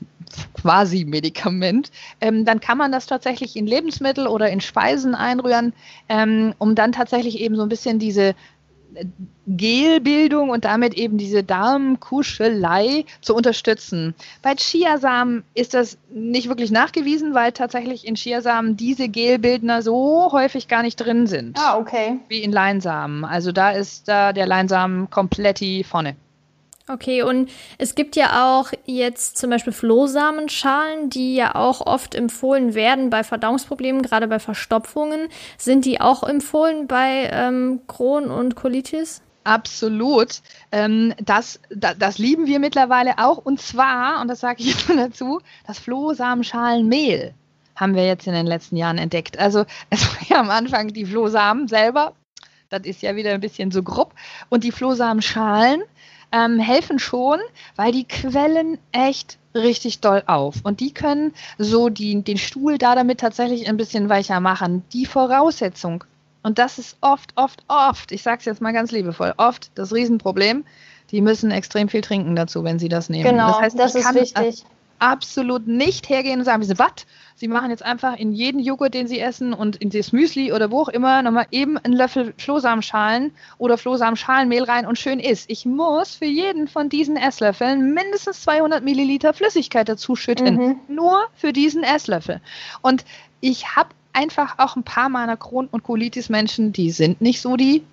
quasi Medikament, ähm, dann kann man das tatsächlich in Lebensmittel oder in Speisen einrühren, ähm, um dann tatsächlich eben so ein bisschen diese äh, Gelbildung und damit eben diese Darmkuschelei zu unterstützen. Bei Chiasamen ist das nicht wirklich nachgewiesen, weil tatsächlich in Chiasamen diese Gelbildner so häufig gar nicht drin sind. Ah, okay. Wie in Leinsamen. Also da ist da der Leinsamen komplett vorne. Okay, und es gibt ja auch jetzt zum Beispiel Flohsamenschalen, die ja auch oft empfohlen werden bei Verdauungsproblemen, gerade bei Verstopfungen. Sind die auch empfohlen bei ähm, Crohn und Colitis? Absolut. Ähm, das, das, das, lieben wir mittlerweile auch. Und zwar, und das sage ich jetzt mal dazu, das Flohsamenschalenmehl haben wir jetzt in den letzten Jahren entdeckt. Also es war ja am Anfang die Flohsamen selber. Das ist ja wieder ein bisschen so grob. Und die Flohsamenschalen ähm, helfen schon, weil die quellen echt richtig doll auf. Und die können so die, den Stuhl da damit tatsächlich ein bisschen weicher machen. Die Voraussetzung und das ist oft, oft, oft, ich sage es jetzt mal ganz liebevoll, oft das Riesenproblem. Die müssen extrem viel trinken dazu, wenn sie das nehmen. Genau, das, heißt, das ist wichtig. Absolut nicht hergehen und sagen, was? Sie machen jetzt einfach in jeden Joghurt, den Sie essen und in das Müsli oder wo auch immer nochmal eben einen Löffel Flohsamenschalen oder Flohsamenschalenmehl rein und schön ist. Ich muss für jeden von diesen Esslöffeln mindestens 200 Milliliter Flüssigkeit dazu schütten. Mhm. Nur für diesen Esslöffel. Und ich habe einfach auch ein paar meiner Crohn- und Colitis-Menschen, die sind nicht so die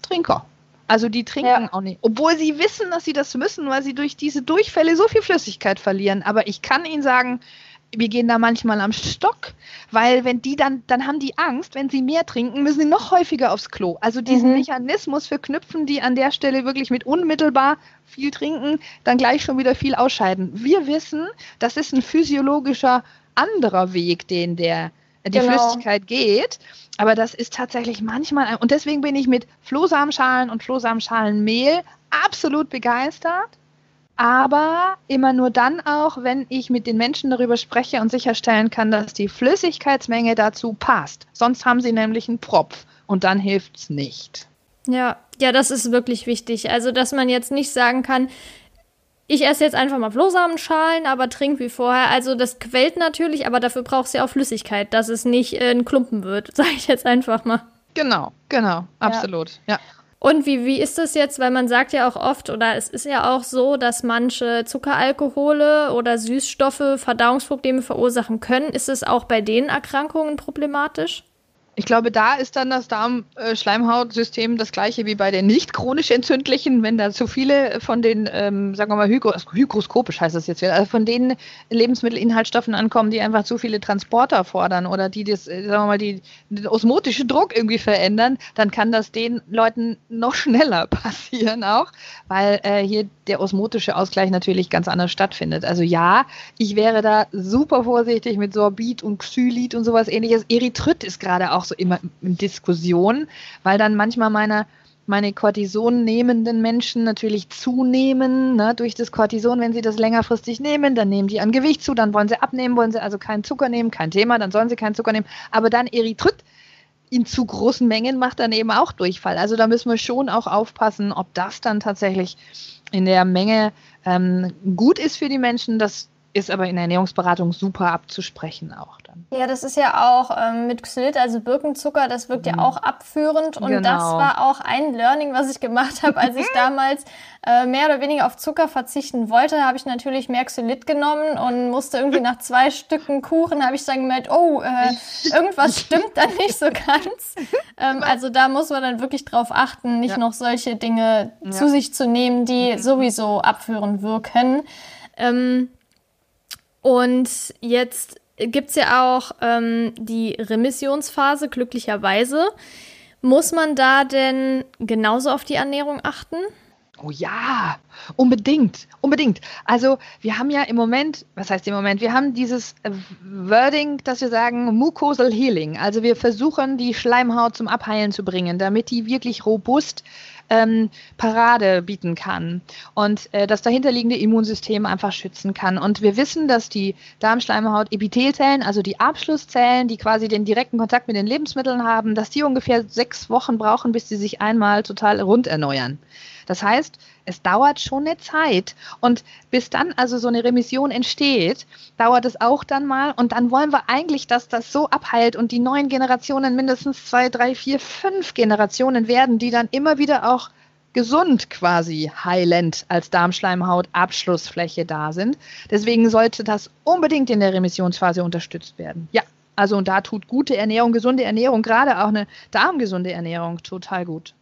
Trinker. Also die trinken ja. auch nicht. Obwohl sie wissen, dass sie das müssen, weil sie durch diese Durchfälle so viel Flüssigkeit verlieren. Aber ich kann ihnen sagen, wir gehen da manchmal am Stock, weil wenn die dann, dann haben die Angst, wenn sie mehr trinken, müssen sie noch häufiger aufs Klo. Also diesen mhm. Mechanismus verknüpfen die an der Stelle wirklich mit unmittelbar viel trinken, dann gleich schon wieder viel ausscheiden. Wir wissen, das ist ein physiologischer anderer Weg, den der die genau. Flüssigkeit geht. Aber das ist tatsächlich manchmal, und deswegen bin ich mit Flohsamenschalen und Flohsamenschalenmehl absolut begeistert. Aber immer nur dann auch, wenn ich mit den Menschen darüber spreche und sicherstellen kann, dass die Flüssigkeitsmenge dazu passt. Sonst haben sie nämlich einen Propf und dann hilft es nicht. Ja, ja, das ist wirklich wichtig. Also, dass man jetzt nicht sagen kann, ich esse jetzt einfach mal Flohsamenschalen, aber trink wie vorher. Also das quält natürlich, aber dafür brauchst du ja auch Flüssigkeit, dass es nicht äh, ein Klumpen wird, sage ich jetzt einfach mal. Genau, genau, absolut, ja. ja. Und wie, wie ist das jetzt? Weil man sagt ja auch oft, oder es ist ja auch so, dass manche Zuckeralkohole oder Süßstoffe Verdauungsprobleme verursachen können. Ist es auch bei den Erkrankungen problematisch? Ich glaube, da ist dann das Darm-Schleimhautsystem das gleiche wie bei den nicht chronisch entzündlichen, wenn da zu viele von den, ähm, sagen wir mal, Hygros hygroskopisch heißt das jetzt wieder, also von den Lebensmittelinhaltsstoffen ankommen, die einfach zu viele Transporter fordern oder die das, äh, sagen wir mal, die, den osmotischen Druck irgendwie verändern, dann kann das den Leuten noch schneller passieren auch, weil äh, hier der osmotische Ausgleich natürlich ganz anders stattfindet. Also ja, ich wäre da super vorsichtig mit Sorbit und Xylit und sowas ähnliches. Erythrit ist gerade auch so immer in Diskussion, weil dann manchmal meine meine Cortison nehmenden Menschen natürlich zunehmen ne, durch das Cortison, wenn sie das längerfristig nehmen, dann nehmen die an Gewicht zu, dann wollen sie abnehmen, wollen sie also keinen Zucker nehmen, kein Thema, dann sollen sie keinen Zucker nehmen, aber dann Erythrit in zu großen Mengen macht dann eben auch Durchfall. Also da müssen wir schon auch aufpassen, ob das dann tatsächlich in der Menge ähm, gut ist für die Menschen. Das ist aber in der Ernährungsberatung super abzusprechen auch dann. Ja, das ist ja auch ähm, mit Xylit, also Birkenzucker, das wirkt mhm. ja auch abführend und genau. das war auch ein Learning, was ich gemacht habe, als ich damals äh, mehr oder weniger auf Zucker verzichten wollte, habe ich natürlich mehr Xylit genommen und musste irgendwie nach zwei Stücken Kuchen habe ich dann gemerkt, oh, äh, irgendwas stimmt da nicht so ganz. Ähm, also da muss man dann wirklich drauf achten, nicht ja. noch solche Dinge ja. zu sich zu nehmen, die mhm. sowieso abführend wirken. Ähm, und jetzt gibt es ja auch ähm, die Remissionsphase, glücklicherweise. Muss man da denn genauso auf die Ernährung achten? Oh ja, unbedingt, unbedingt. Also wir haben ja im Moment, was heißt im Moment, wir haben dieses Wording, dass wir sagen Mucosal Healing. Also wir versuchen die Schleimhaut zum Abheilen zu bringen, damit die wirklich robust ähm, Parade bieten kann und äh, das dahinterliegende Immunsystem einfach schützen kann. Und wir wissen, dass die Darmschleimhaut Epithelzellen, also die Abschlusszellen, die quasi den direkten Kontakt mit den Lebensmitteln haben, dass die ungefähr sechs Wochen brauchen, bis sie sich einmal total rund erneuern. Das heißt, es dauert schon eine Zeit. Und bis dann also so eine Remission entsteht, dauert es auch dann mal. Und dann wollen wir eigentlich, dass das so abheilt und die neuen Generationen mindestens zwei, drei, vier, fünf Generationen werden, die dann immer wieder auch gesund quasi heilend als Darmschleimhaut Abschlussfläche da sind. Deswegen sollte das unbedingt in der Remissionsphase unterstützt werden. Ja, also und da tut gute Ernährung, gesunde Ernährung, gerade auch eine darmgesunde Ernährung total gut.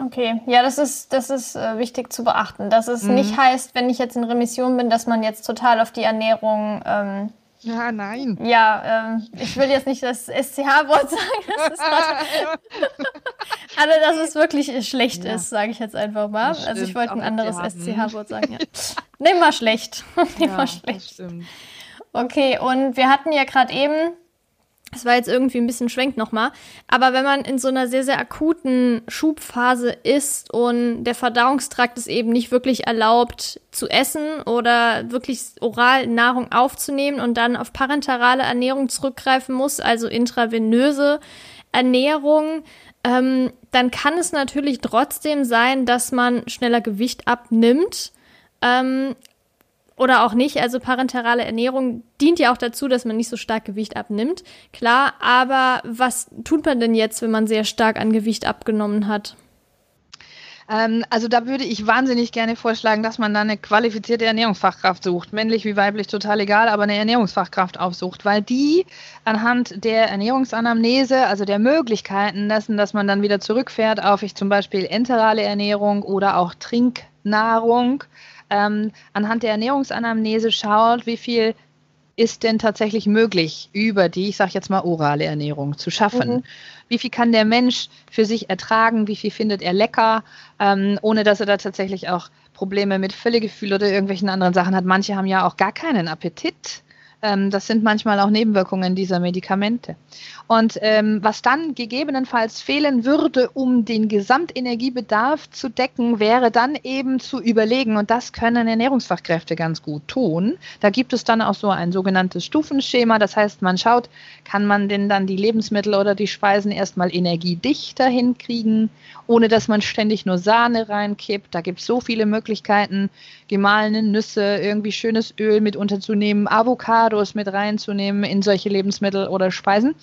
Okay, ja, das ist, das ist äh, wichtig zu beachten, dass es mhm. nicht heißt, wenn ich jetzt in Remission bin, dass man jetzt total auf die Ernährung ähm, Ja, nein. Ja, ähm, ich will jetzt nicht das SCH-Wort sagen. Das ist also, dass es wirklich schlecht ja. ist, sage ich jetzt einfach mal. Also ich wollte ein anderes SCH-Wort sagen. Ja. Nimm mal schlecht. Nimm ja, mal schlecht. Okay, und wir hatten ja gerade eben das war jetzt irgendwie ein bisschen schwenkt nochmal. Aber wenn man in so einer sehr, sehr akuten Schubphase ist und der Verdauungstrakt es eben nicht wirklich erlaubt zu essen oder wirklich oral Nahrung aufzunehmen und dann auf parenterale Ernährung zurückgreifen muss, also intravenöse Ernährung, ähm, dann kann es natürlich trotzdem sein, dass man schneller Gewicht abnimmt. Ähm, oder auch nicht. Also parenterale Ernährung dient ja auch dazu, dass man nicht so stark Gewicht abnimmt. Klar, aber was tut man denn jetzt, wenn man sehr stark an Gewicht abgenommen hat? Ähm, also da würde ich wahnsinnig gerne vorschlagen, dass man da eine qualifizierte Ernährungsfachkraft sucht. Männlich wie weiblich, total egal, aber eine Ernährungsfachkraft aufsucht, weil die anhand der Ernährungsanamnese, also der Möglichkeiten dessen, dass man dann wieder zurückfährt auf ich zum Beispiel enterale Ernährung oder auch Trinknahrung, ähm, anhand der Ernährungsanamnese schaut, wie viel ist denn tatsächlich möglich, über die, ich sage jetzt mal, orale Ernährung zu schaffen? Mhm. Wie viel kann der Mensch für sich ertragen? Wie viel findet er lecker, ähm, ohne dass er da tatsächlich auch Probleme mit Völlegefühl oder irgendwelchen anderen Sachen hat? Manche haben ja auch gar keinen Appetit. Ähm, das sind manchmal auch Nebenwirkungen dieser Medikamente. Und ähm, was dann gegebenenfalls fehlen würde, um den Gesamtenergiebedarf zu decken, wäre dann eben zu überlegen, und das können Ernährungsfachkräfte ganz gut tun. Da gibt es dann auch so ein sogenanntes Stufenschema. Das heißt, man schaut, kann man denn dann die Lebensmittel oder die Speisen erstmal energiedichter hinkriegen, ohne dass man ständig nur Sahne reinkippt. Da gibt es so viele Möglichkeiten, gemahlene Nüsse, irgendwie schönes Öl mit unterzunehmen, Avocados mit reinzunehmen in solche Lebensmittel oder Speisen.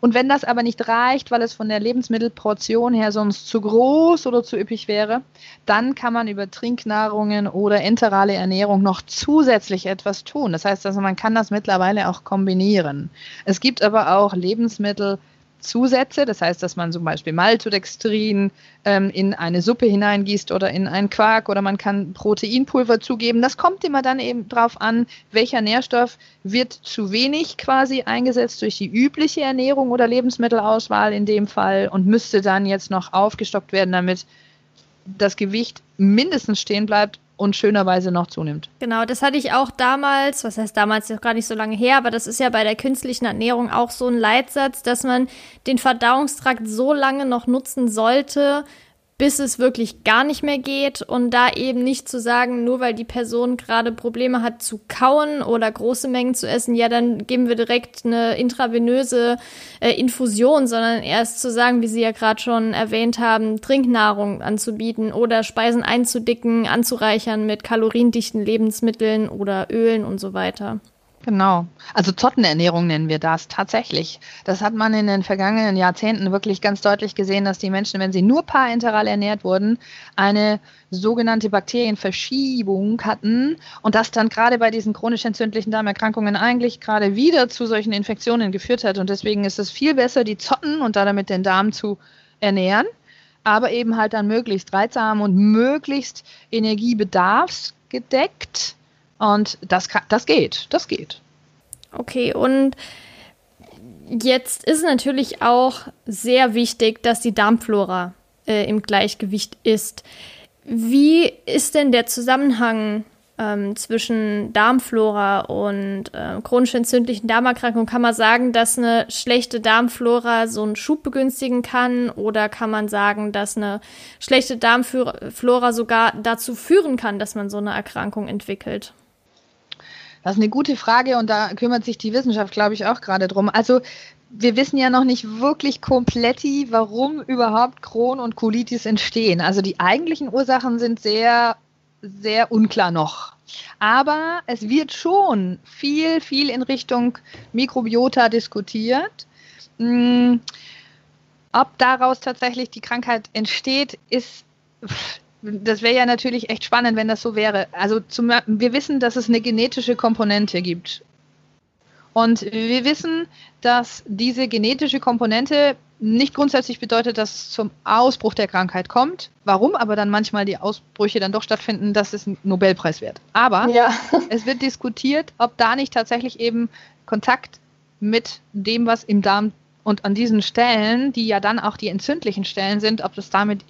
Und wenn das aber nicht reicht, weil es von der Lebensmittelportion her sonst zu groß oder zu üppig wäre, dann kann man über Trinknahrungen oder enterale Ernährung noch zusätzlich etwas tun. Das heißt also, man kann das mittlerweile auch kombinieren. Es gibt aber auch Lebensmittel, Zusätze, das heißt, dass man zum Beispiel Maltodextrin ähm, in eine Suppe hineingießt oder in einen Quark oder man kann Proteinpulver zugeben. Das kommt immer dann eben drauf an, welcher Nährstoff wird zu wenig quasi eingesetzt durch die übliche Ernährung oder Lebensmittelauswahl in dem Fall und müsste dann jetzt noch aufgestockt werden, damit das Gewicht mindestens stehen bleibt und schönerweise noch zunimmt. Genau, das hatte ich auch damals, was heißt damals noch gar nicht so lange her, aber das ist ja bei der künstlichen Ernährung auch so ein Leitsatz, dass man den Verdauungstrakt so lange noch nutzen sollte, bis es wirklich gar nicht mehr geht und da eben nicht zu sagen, nur weil die Person gerade Probleme hat zu kauen oder große Mengen zu essen, ja, dann geben wir direkt eine intravenöse äh, Infusion, sondern erst zu sagen, wie Sie ja gerade schon erwähnt haben, Trinknahrung anzubieten oder Speisen einzudicken, anzureichern mit kaloriendichten Lebensmitteln oder Ölen und so weiter. Genau. Also Zottenernährung nennen wir das tatsächlich. Das hat man in den vergangenen Jahrzehnten wirklich ganz deutlich gesehen, dass die Menschen, wenn sie nur parenteral ernährt wurden, eine sogenannte Bakterienverschiebung hatten und das dann gerade bei diesen chronisch entzündlichen Darmerkrankungen eigentlich gerade wieder zu solchen Infektionen geführt hat. Und deswegen ist es viel besser, die Zotten und damit den Darm zu ernähren, aber eben halt dann möglichst reizarm und möglichst energiebedarfsgedeckt und das, das geht, das geht. Okay, und jetzt ist natürlich auch sehr wichtig, dass die Darmflora äh, im Gleichgewicht ist. Wie ist denn der Zusammenhang ähm, zwischen Darmflora und äh, chronisch entzündlichen Darmerkrankungen? Kann man sagen, dass eine schlechte Darmflora so einen Schub begünstigen kann? Oder kann man sagen, dass eine schlechte Darmflora sogar dazu führen kann, dass man so eine Erkrankung entwickelt? Das ist eine gute Frage und da kümmert sich die Wissenschaft, glaube ich, auch gerade drum. Also wir wissen ja noch nicht wirklich komplett, warum überhaupt Crohn und Colitis entstehen. Also die eigentlichen Ursachen sind sehr, sehr unklar noch. Aber es wird schon viel, viel in Richtung Mikrobiota diskutiert. Hm, ob daraus tatsächlich die Krankheit entsteht, ist das wäre ja natürlich echt spannend, wenn das so wäre. Also zum, wir wissen, dass es eine genetische Komponente gibt. Und wir wissen, dass diese genetische Komponente nicht grundsätzlich bedeutet, dass es zum Ausbruch der Krankheit kommt. Warum aber dann manchmal die Ausbrüche dann doch stattfinden, das ist ein Nobelpreis wert. Aber ja. es wird diskutiert, ob da nicht tatsächlich eben Kontakt mit dem, was im Darm und an diesen Stellen, die ja dann auch die entzündlichen Stellen sind, ob das damit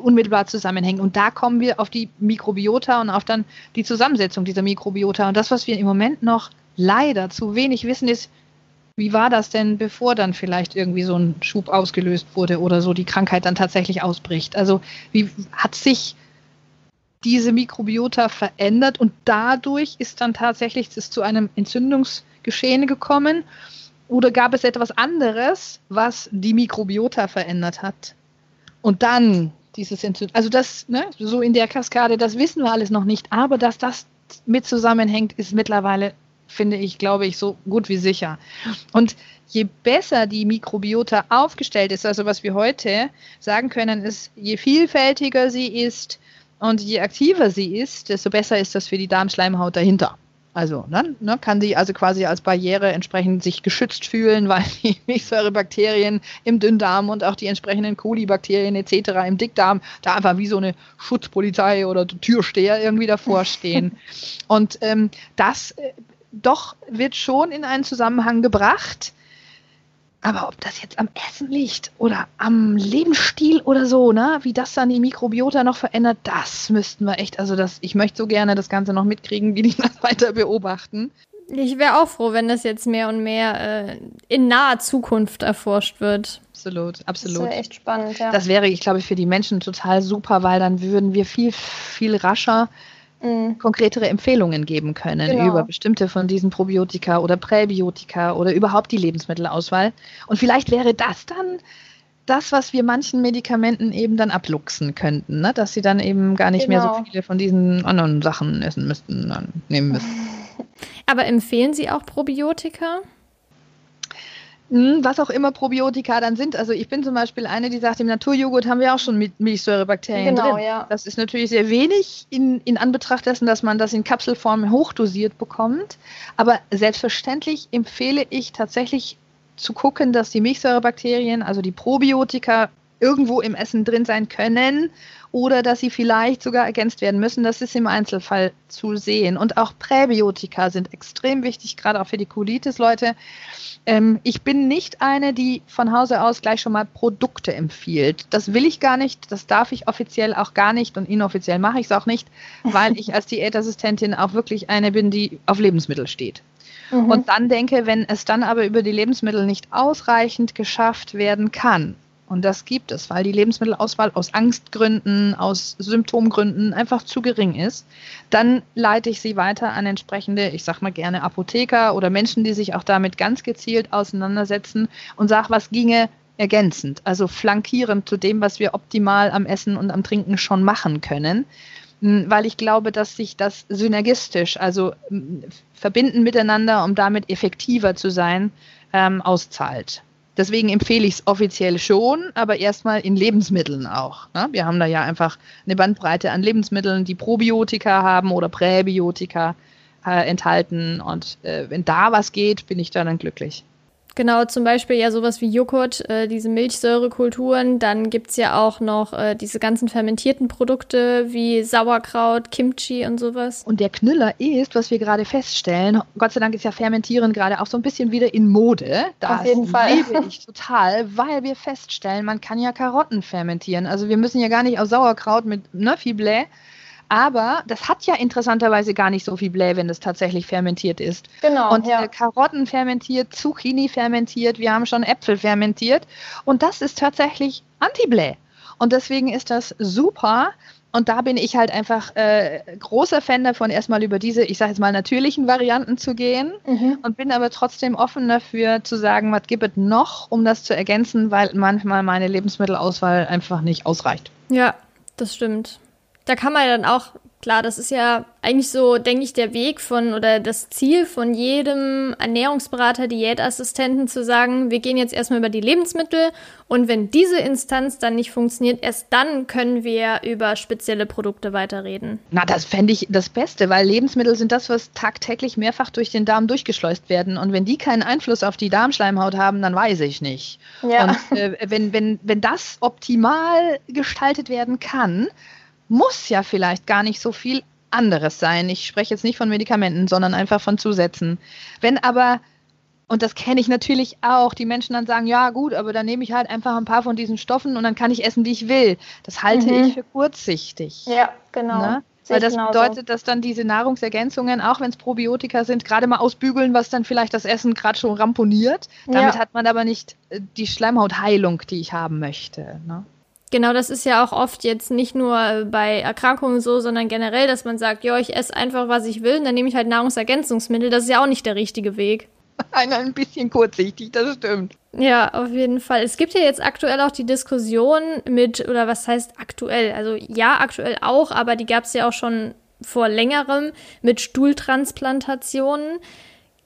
unmittelbar zusammenhängt. Und da kommen wir auf die Mikrobiota und auf dann die Zusammensetzung dieser Mikrobiota. Und das, was wir im Moment noch leider zu wenig wissen, ist, wie war das denn, bevor dann vielleicht irgendwie so ein Schub ausgelöst wurde oder so die Krankheit dann tatsächlich ausbricht? Also wie hat sich diese Mikrobiota verändert und dadurch ist dann tatsächlich es zu einem Entzündungsgeschehen gekommen? Oder gab es etwas anderes, was die Mikrobiota verändert hat? Und dann dieses Entzündung, also das, ne, so in der Kaskade, das wissen wir alles noch nicht, aber dass das mit zusammenhängt, ist mittlerweile, finde ich, glaube ich, so gut wie sicher. Und je besser die Mikrobiota aufgestellt ist, also was wir heute sagen können, ist, je vielfältiger sie ist und je aktiver sie ist, desto besser ist das für die Darmschleimhaut dahinter. Also ne, ne, kann sie also quasi als Barriere entsprechend sich geschützt fühlen, weil die Milchsäurebakterien im Dünndarm und auch die entsprechenden Kolibakterien etc. im Dickdarm da einfach wie so eine Schutzpolizei oder Türsteher irgendwie davor stehen. und ähm, das äh, doch wird schon in einen Zusammenhang gebracht aber ob das jetzt am Essen liegt oder am Lebensstil oder so, ne, wie das dann die Mikrobiota noch verändert, das müssten wir echt, also das, ich möchte so gerne das Ganze noch mitkriegen, wie die das weiter beobachten. Ich wäre auch froh, wenn das jetzt mehr und mehr äh, in naher Zukunft erforscht wird. Absolut, absolut. Das wäre echt spannend, ja. Das wäre, ich glaube, für die Menschen total super, weil dann würden wir viel, viel rascher mhm. konkretere Empfehlungen geben können genau. über bestimmte von diesen Probiotika oder Präbiotika oder überhaupt die Lebensmittelauswahl. Und vielleicht wäre das dann das, was wir manchen Medikamenten eben dann abluchsen könnten, ne? dass sie dann eben gar nicht genau. mehr so genau. viele von diesen anderen Sachen essen müssten, nehmen müssten. Aber empfehlen Sie auch Probiotika? Hm, was auch immer Probiotika dann sind. Also ich bin zum Beispiel eine, die sagt, im Naturjoghurt haben wir auch schon Milchsäurebakterien genau, drin. Ja. Das ist natürlich sehr wenig in, in Anbetracht dessen, dass man das in Kapselform hochdosiert bekommt. Aber selbstverständlich empfehle ich tatsächlich zu gucken, dass die Milchsäurebakterien, also die Probiotika, irgendwo im Essen drin sein können oder dass sie vielleicht sogar ergänzt werden müssen. Das ist im Einzelfall zu sehen. Und auch Präbiotika sind extrem wichtig, gerade auch für die Colitis-Leute. Ähm, ich bin nicht eine, die von Hause aus gleich schon mal Produkte empfiehlt. Das will ich gar nicht, das darf ich offiziell auch gar nicht und inoffiziell mache ich es auch nicht, weil ich als Diätassistentin auch wirklich eine bin, die auf Lebensmittel steht. Mhm. Und dann denke, wenn es dann aber über die Lebensmittel nicht ausreichend geschafft werden kann, und das gibt es, weil die Lebensmittelauswahl aus Angstgründen, aus Symptomgründen einfach zu gering ist. Dann leite ich sie weiter an entsprechende, ich sag mal gerne Apotheker oder Menschen, die sich auch damit ganz gezielt auseinandersetzen und sage, was ginge ergänzend, also flankierend zu dem, was wir optimal am Essen und am Trinken schon machen können. Hm, weil ich glaube, dass sich das synergistisch, also hm, verbinden miteinander, um damit effektiver zu sein, ähm, auszahlt. Deswegen empfehle ich es offiziell schon, aber erstmal in Lebensmitteln auch. Ne? Wir haben da ja einfach eine Bandbreite an Lebensmitteln, die Probiotika haben oder Präbiotika äh, enthalten. Und äh, wenn da was geht, bin ich da dann glücklich. Genau, zum Beispiel ja sowas wie Joghurt, äh, diese Milchsäurekulturen. Dann gibt es ja auch noch äh, diese ganzen fermentierten Produkte wie Sauerkraut, Kimchi und sowas. Und der Knüller ist, was wir gerade feststellen, Gott sei Dank ist ja Fermentieren gerade auch so ein bisschen wieder in Mode. Das Auf jeden Fall. liebe ich total, weil wir feststellen, man kann ja Karotten fermentieren. Also wir müssen ja gar nicht aus Sauerkraut mit ne, Fiblé aber das hat ja interessanterweise gar nicht so viel Blä, wenn es tatsächlich fermentiert ist. Genau. Und ja. äh, Karotten fermentiert, Zucchini fermentiert, wir haben schon Äpfel fermentiert. Und das ist tatsächlich Anti-Blä. Und deswegen ist das super. Und da bin ich halt einfach äh, großer Fan davon, erstmal über diese, ich sage jetzt mal, natürlichen Varianten zu gehen mhm. und bin aber trotzdem offen dafür zu sagen, was gibt es noch, um das zu ergänzen, weil manchmal meine Lebensmittelauswahl einfach nicht ausreicht. Ja, das stimmt. Da kann man dann auch Klar, das ist ja eigentlich so, denke ich, der Weg von oder das Ziel von jedem Ernährungsberater, Diätassistenten zu sagen, wir gehen jetzt erstmal über die Lebensmittel und wenn diese Instanz dann nicht funktioniert, erst dann können wir über spezielle Produkte weiterreden. Na, das fände ich das Beste, weil Lebensmittel sind das, was tagtäglich mehrfach durch den Darm durchgeschleust werden. Und wenn die keinen Einfluss auf die Darmschleimhaut haben, dann weiß ich nicht. Ja. Und äh, wenn, wenn, wenn das optimal gestaltet werden kann, muss ja vielleicht gar nicht so viel anderes sein. Ich spreche jetzt nicht von Medikamenten, sondern einfach von Zusätzen. Wenn aber, und das kenne ich natürlich auch, die Menschen dann sagen, ja gut, aber dann nehme ich halt einfach ein paar von diesen Stoffen und dann kann ich essen, wie ich will. Das halte mhm. ich für kurzsichtig. Ja, genau. Ne? Weil das genauso. bedeutet, dass dann diese Nahrungsergänzungen, auch wenn es Probiotika sind, gerade mal ausbügeln, was dann vielleicht das Essen gerade schon ramponiert. Damit ja. hat man aber nicht äh, die Schleimhautheilung, die ich haben möchte. Ne? Genau, das ist ja auch oft jetzt nicht nur bei Erkrankungen so, sondern generell, dass man sagt, ja, ich esse einfach, was ich will, und dann nehme ich halt Nahrungsergänzungsmittel. Das ist ja auch nicht der richtige Weg. Ein, ein bisschen kurzsichtig, das stimmt. Ja, auf jeden Fall. Es gibt ja jetzt aktuell auch die Diskussion mit, oder was heißt aktuell? Also ja, aktuell auch, aber die gab es ja auch schon vor längerem mit Stuhltransplantationen.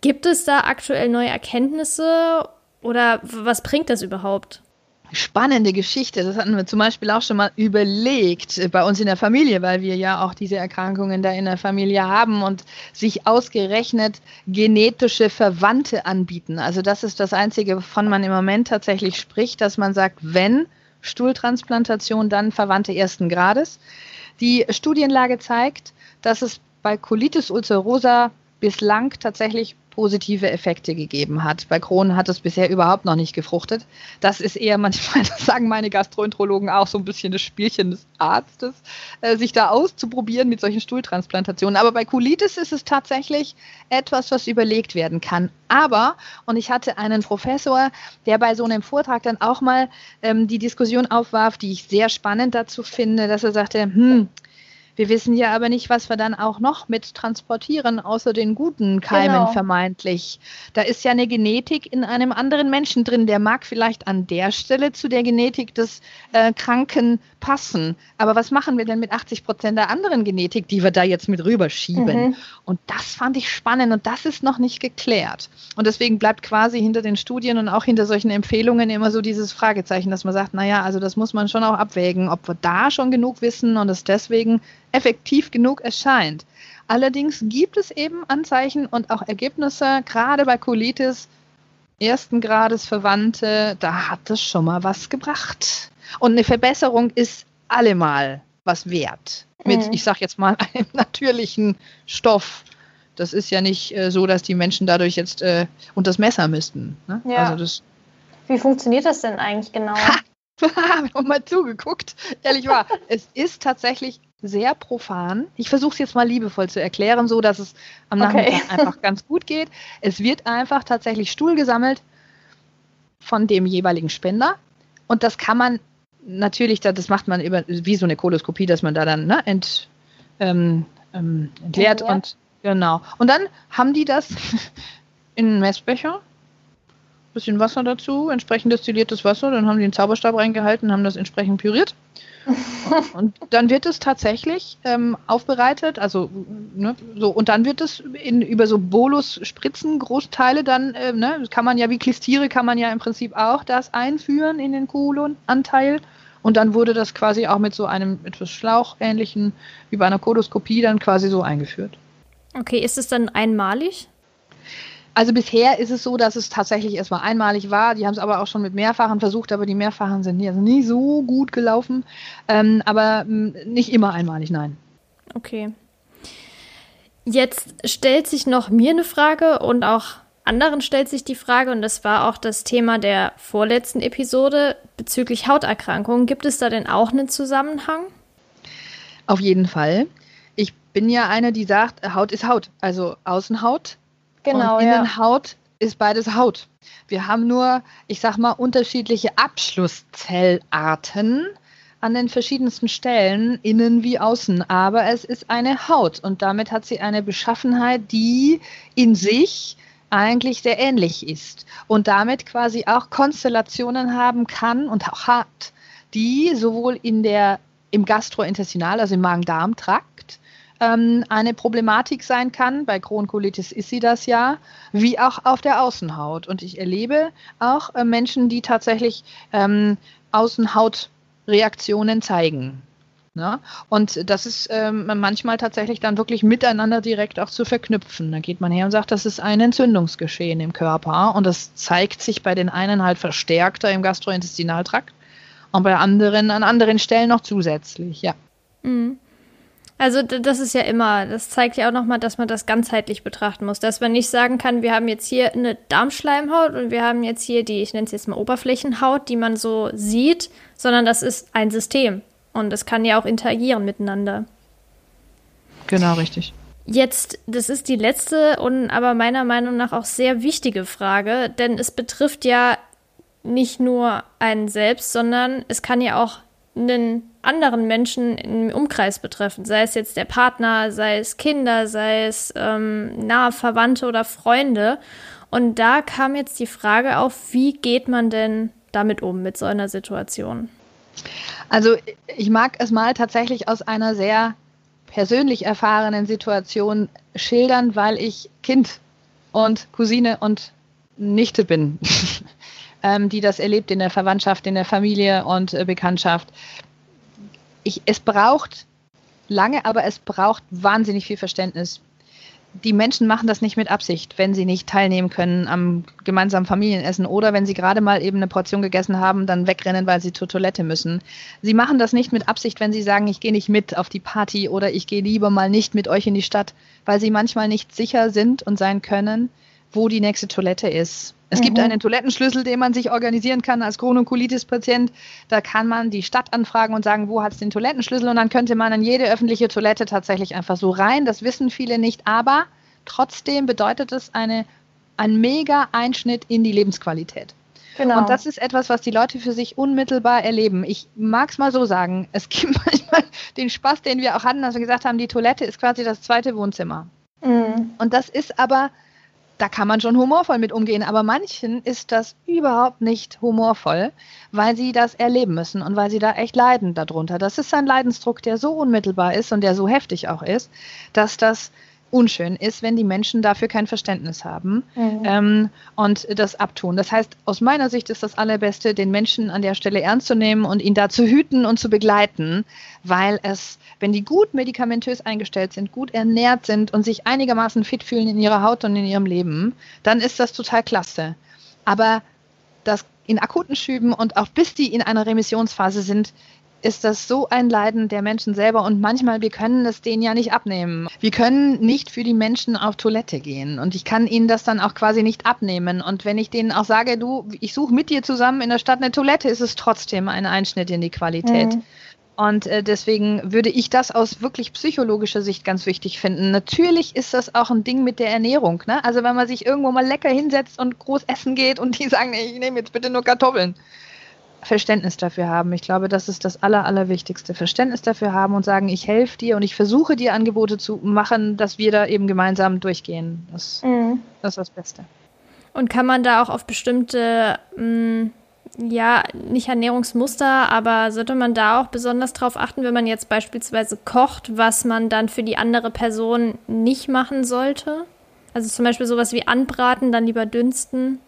Gibt es da aktuell neue Erkenntnisse oder was bringt das überhaupt? Spannende Geschichte. Das hatten wir zum Beispiel auch schon mal überlegt äh, bei uns in der Familie, weil wir ja auch diese Erkrankungen da in der Familie haben und sich ausgerechnet genetische Verwandte anbieten. Also das ist das Einzige, wovon man im Moment tatsächlich spricht, dass man sagt, wenn Stuhltransplantation, dann Verwandte ersten Grades. Die Studienlage zeigt, dass es bei Colitis ulcerosa bislang tatsächlich positive Effekte gegeben hat. Bei Crohn hat es bisher überhaupt noch nicht gefruchtet. Das ist eher manchmal, das sagen meine Gastroenterologen auch, so ein bisschen das Spielchen des Arztes, äh, sich da auszuprobieren mit solchen Stuhltransplantationen. Aber bei Colitis ist es tatsächlich etwas, was überlegt werden kann. Aber, und ich hatte einen Professor, der bei so einem Vortrag dann auch mal ähm, die Diskussion aufwarf, die ich sehr spannend dazu finde, dass er sagte, hm, wir wissen ja aber nicht, was wir dann auch noch mit transportieren, außer den guten Keimen genau. vermeintlich. Da ist ja eine Genetik in einem anderen Menschen drin, der mag vielleicht an der Stelle zu der Genetik des äh, Kranken passen. Aber was machen wir denn mit 80 Prozent der anderen Genetik, die wir da jetzt mit rüberschieben? Mhm. Und das fand ich spannend und das ist noch nicht geklärt. Und deswegen bleibt quasi hinter den Studien und auch hinter solchen Empfehlungen immer so dieses Fragezeichen, dass man sagt, naja, also das muss man schon auch abwägen, ob wir da schon genug wissen und es deswegen effektiv genug erscheint. Allerdings gibt es eben Anzeichen und auch Ergebnisse, gerade bei Colitis ersten Grades Verwandte, da hat es schon mal was gebracht. Und eine Verbesserung ist allemal was wert. Mit, mhm. ich sag jetzt mal, einem natürlichen Stoff. Das ist ja nicht äh, so, dass die Menschen dadurch jetzt äh, unter das Messer müssten. Ne? Ja. Also das, Wie funktioniert das denn eigentlich genau? Ha! Haben wir mal zugeguckt. Ehrlich wahr. es ist tatsächlich sehr profan. Ich versuche es jetzt mal liebevoll zu erklären, so dass es am Nachmittag okay. einfach ganz gut geht. Es wird einfach tatsächlich Stuhl gesammelt von dem jeweiligen Spender. Und das kann man natürlich, das macht man über wie so eine Koloskopie, dass man da dann ne, ent, ähm, ähm, entleert ja. und genau. Und dann haben die das in einen Messbecher, bisschen Wasser dazu, entsprechend destilliertes Wasser, dann haben die einen Zauberstab reingehalten, haben das entsprechend püriert und dann wird es tatsächlich ähm, aufbereitet, also ne, so und dann wird es in, über so Bolus-Spritzen Großteile dann, äh, ne, kann man ja wie Klistiere kann man ja im Prinzip auch das einführen in den Kolonanteil und dann wurde das quasi auch mit so einem etwas Schlauchähnlichen wie bei einer Koloskopie dann quasi so eingeführt. Okay, ist es dann einmalig? Also bisher ist es so, dass es tatsächlich erstmal einmalig war. Die haben es aber auch schon mit mehrfachen versucht, aber die mehrfachen sind also nie so gut gelaufen. Ähm, aber hm, nicht immer einmalig, nein. Okay. Jetzt stellt sich noch mir eine Frage und auch anderen stellt sich die Frage, und das war auch das Thema der vorletzten Episode bezüglich Hauterkrankungen. Gibt es da denn auch einen Zusammenhang? Auf jeden Fall. Ich bin ja eine, die sagt, Haut ist Haut. Also Außenhaut Genau, und Innenhaut ja. ist beides Haut. Wir haben nur, ich sag mal, unterschiedliche Abschlusszellarten an den verschiedensten Stellen, innen wie außen. Aber es ist eine Haut und damit hat sie eine Beschaffenheit, die in sich eigentlich sehr ähnlich ist und damit quasi auch Konstellationen haben kann und auch hat, die sowohl in der, im Gastrointestinal, also im Magen-Darm-Trakt, ähm, eine Problematik sein kann. Bei Crohn-Colitis ist sie das ja, wie auch auf der Außenhaut. Und ich erlebe auch äh, Menschen, die tatsächlich ähm, Außenhautreaktionen zeigen. Ne? Und das ist ähm, manchmal tatsächlich dann wirklich miteinander direkt auch zu verknüpfen. Da geht man her und sagt, das ist ein Entzündungsgeschehen im Körper und das zeigt sich bei den einen halt verstärkter im Gastrointestinaltrakt und bei anderen an anderen Stellen noch zusätzlich, ja. Mhm. Also das ist ja immer, das zeigt ja auch nochmal, dass man das ganzheitlich betrachten muss, dass man nicht sagen kann, wir haben jetzt hier eine Darmschleimhaut und wir haben jetzt hier die, ich nenne es jetzt mal Oberflächenhaut, die man so sieht, sondern das ist ein System. Und es kann ja auch interagieren miteinander. Genau, richtig. Jetzt, das ist die letzte und aber meiner Meinung nach auch sehr wichtige Frage, denn es betrifft ja nicht nur einen selbst, sondern es kann ja auch einen anderen Menschen im Umkreis betreffen, sei es jetzt der Partner, sei es Kinder, sei es ähm, nahe Verwandte oder Freunde. Und da kam jetzt die Frage auf, wie geht man denn damit um mit so einer Situation? Also ich mag es mal tatsächlich aus einer sehr persönlich erfahrenen Situation schildern, weil ich Kind und Cousine und Nichte bin, ähm, die das erlebt in der Verwandtschaft, in der Familie und äh, Bekanntschaft. Ich, es braucht lange, aber es braucht wahnsinnig viel Verständnis die Menschen machen das nicht mit Absicht, wenn sie nicht teilnehmen können am gemeinsamen Familienessen oder wenn sie gerade mal eben eine Portion gegessen haben, dann wegrennen, weil sie zur Toilette müssen. Sie machen das nicht mit Absicht, wenn sie sagen, ich gehe nicht mit auf die Party oder ich gehe lieber mal nicht mit euch in die Stadt, weil sie manchmal nicht sicher sind und sein können, wo die nächste Toilette ist. Es mhm. gibt einen Toilettenschlüssel, den man sich organisieren kann als Colitis-Patient. Da kann man die Stadt anfragen und sagen, wo hat es den Toilettenschlüssel? Und dann könnte man in jede öffentliche Toilette tatsächlich einfach so rein. Das wissen viele nicht, aber trotzdem bedeutet es eine, ein mega Einschnitt in die Lebensqualität. Genau. Und das ist etwas, was die Leute für sich unmittelbar erleben. Ich mag es mal so sagen. Es gibt manchmal den Spaß, den wir auch hatten, dass wir gesagt haben, die Toilette ist quasi das zweite Wohnzimmer. Mhm. Und das ist aber da kann man schon humorvoll mit umgehen, aber manchen ist das überhaupt nicht humorvoll, weil sie das erleben müssen und weil sie da echt leiden darunter. Das ist ein Leidensdruck, der so unmittelbar ist und der so heftig auch ist, dass das unschön ist, wenn die Menschen dafür kein Verständnis haben mhm. ähm, und das abtun. Das heißt, aus meiner Sicht ist das Allerbeste, den Menschen an der Stelle ernst zu nehmen und ihn da zu hüten und zu begleiten, weil es, wenn die gut medikamentös eingestellt sind, gut ernährt sind und sich einigermaßen fit fühlen in ihrer Haut und in ihrem Leben, dann ist das total klasse. Aber das in akuten Schüben und auch bis die in einer Remissionsphase sind, ist das so ein Leiden der Menschen selber und manchmal, wir können es denen ja nicht abnehmen. Wir können nicht für die Menschen auf Toilette gehen und ich kann ihnen das dann auch quasi nicht abnehmen. Und wenn ich denen auch sage, du, ich suche mit dir zusammen in der Stadt eine Toilette, ist es trotzdem ein Einschnitt in die Qualität. Mhm. Und äh, deswegen würde ich das aus wirklich psychologischer Sicht ganz wichtig finden. Natürlich ist das auch ein Ding mit der Ernährung. Ne? Also wenn man sich irgendwo mal lecker hinsetzt und groß essen geht und die sagen, ich nehme jetzt bitte nur Kartoffeln Verständnis dafür haben. Ich glaube, das ist das Aller, Allerwichtigste. Verständnis dafür haben und sagen, ich helfe dir und ich versuche dir Angebote zu machen, dass wir da eben gemeinsam durchgehen. Das, mhm. das ist das Beste. Und kann man da auch auf bestimmte, mh, mm, ja, nicht Ernährungsmuster, aber sollte man da auch besonders drauf achten, wenn man jetzt beispielsweise kocht, was man dann für die andere Person nicht machen sollte? Also zum Beispiel sowas wie anbraten, dann lieber dünsten.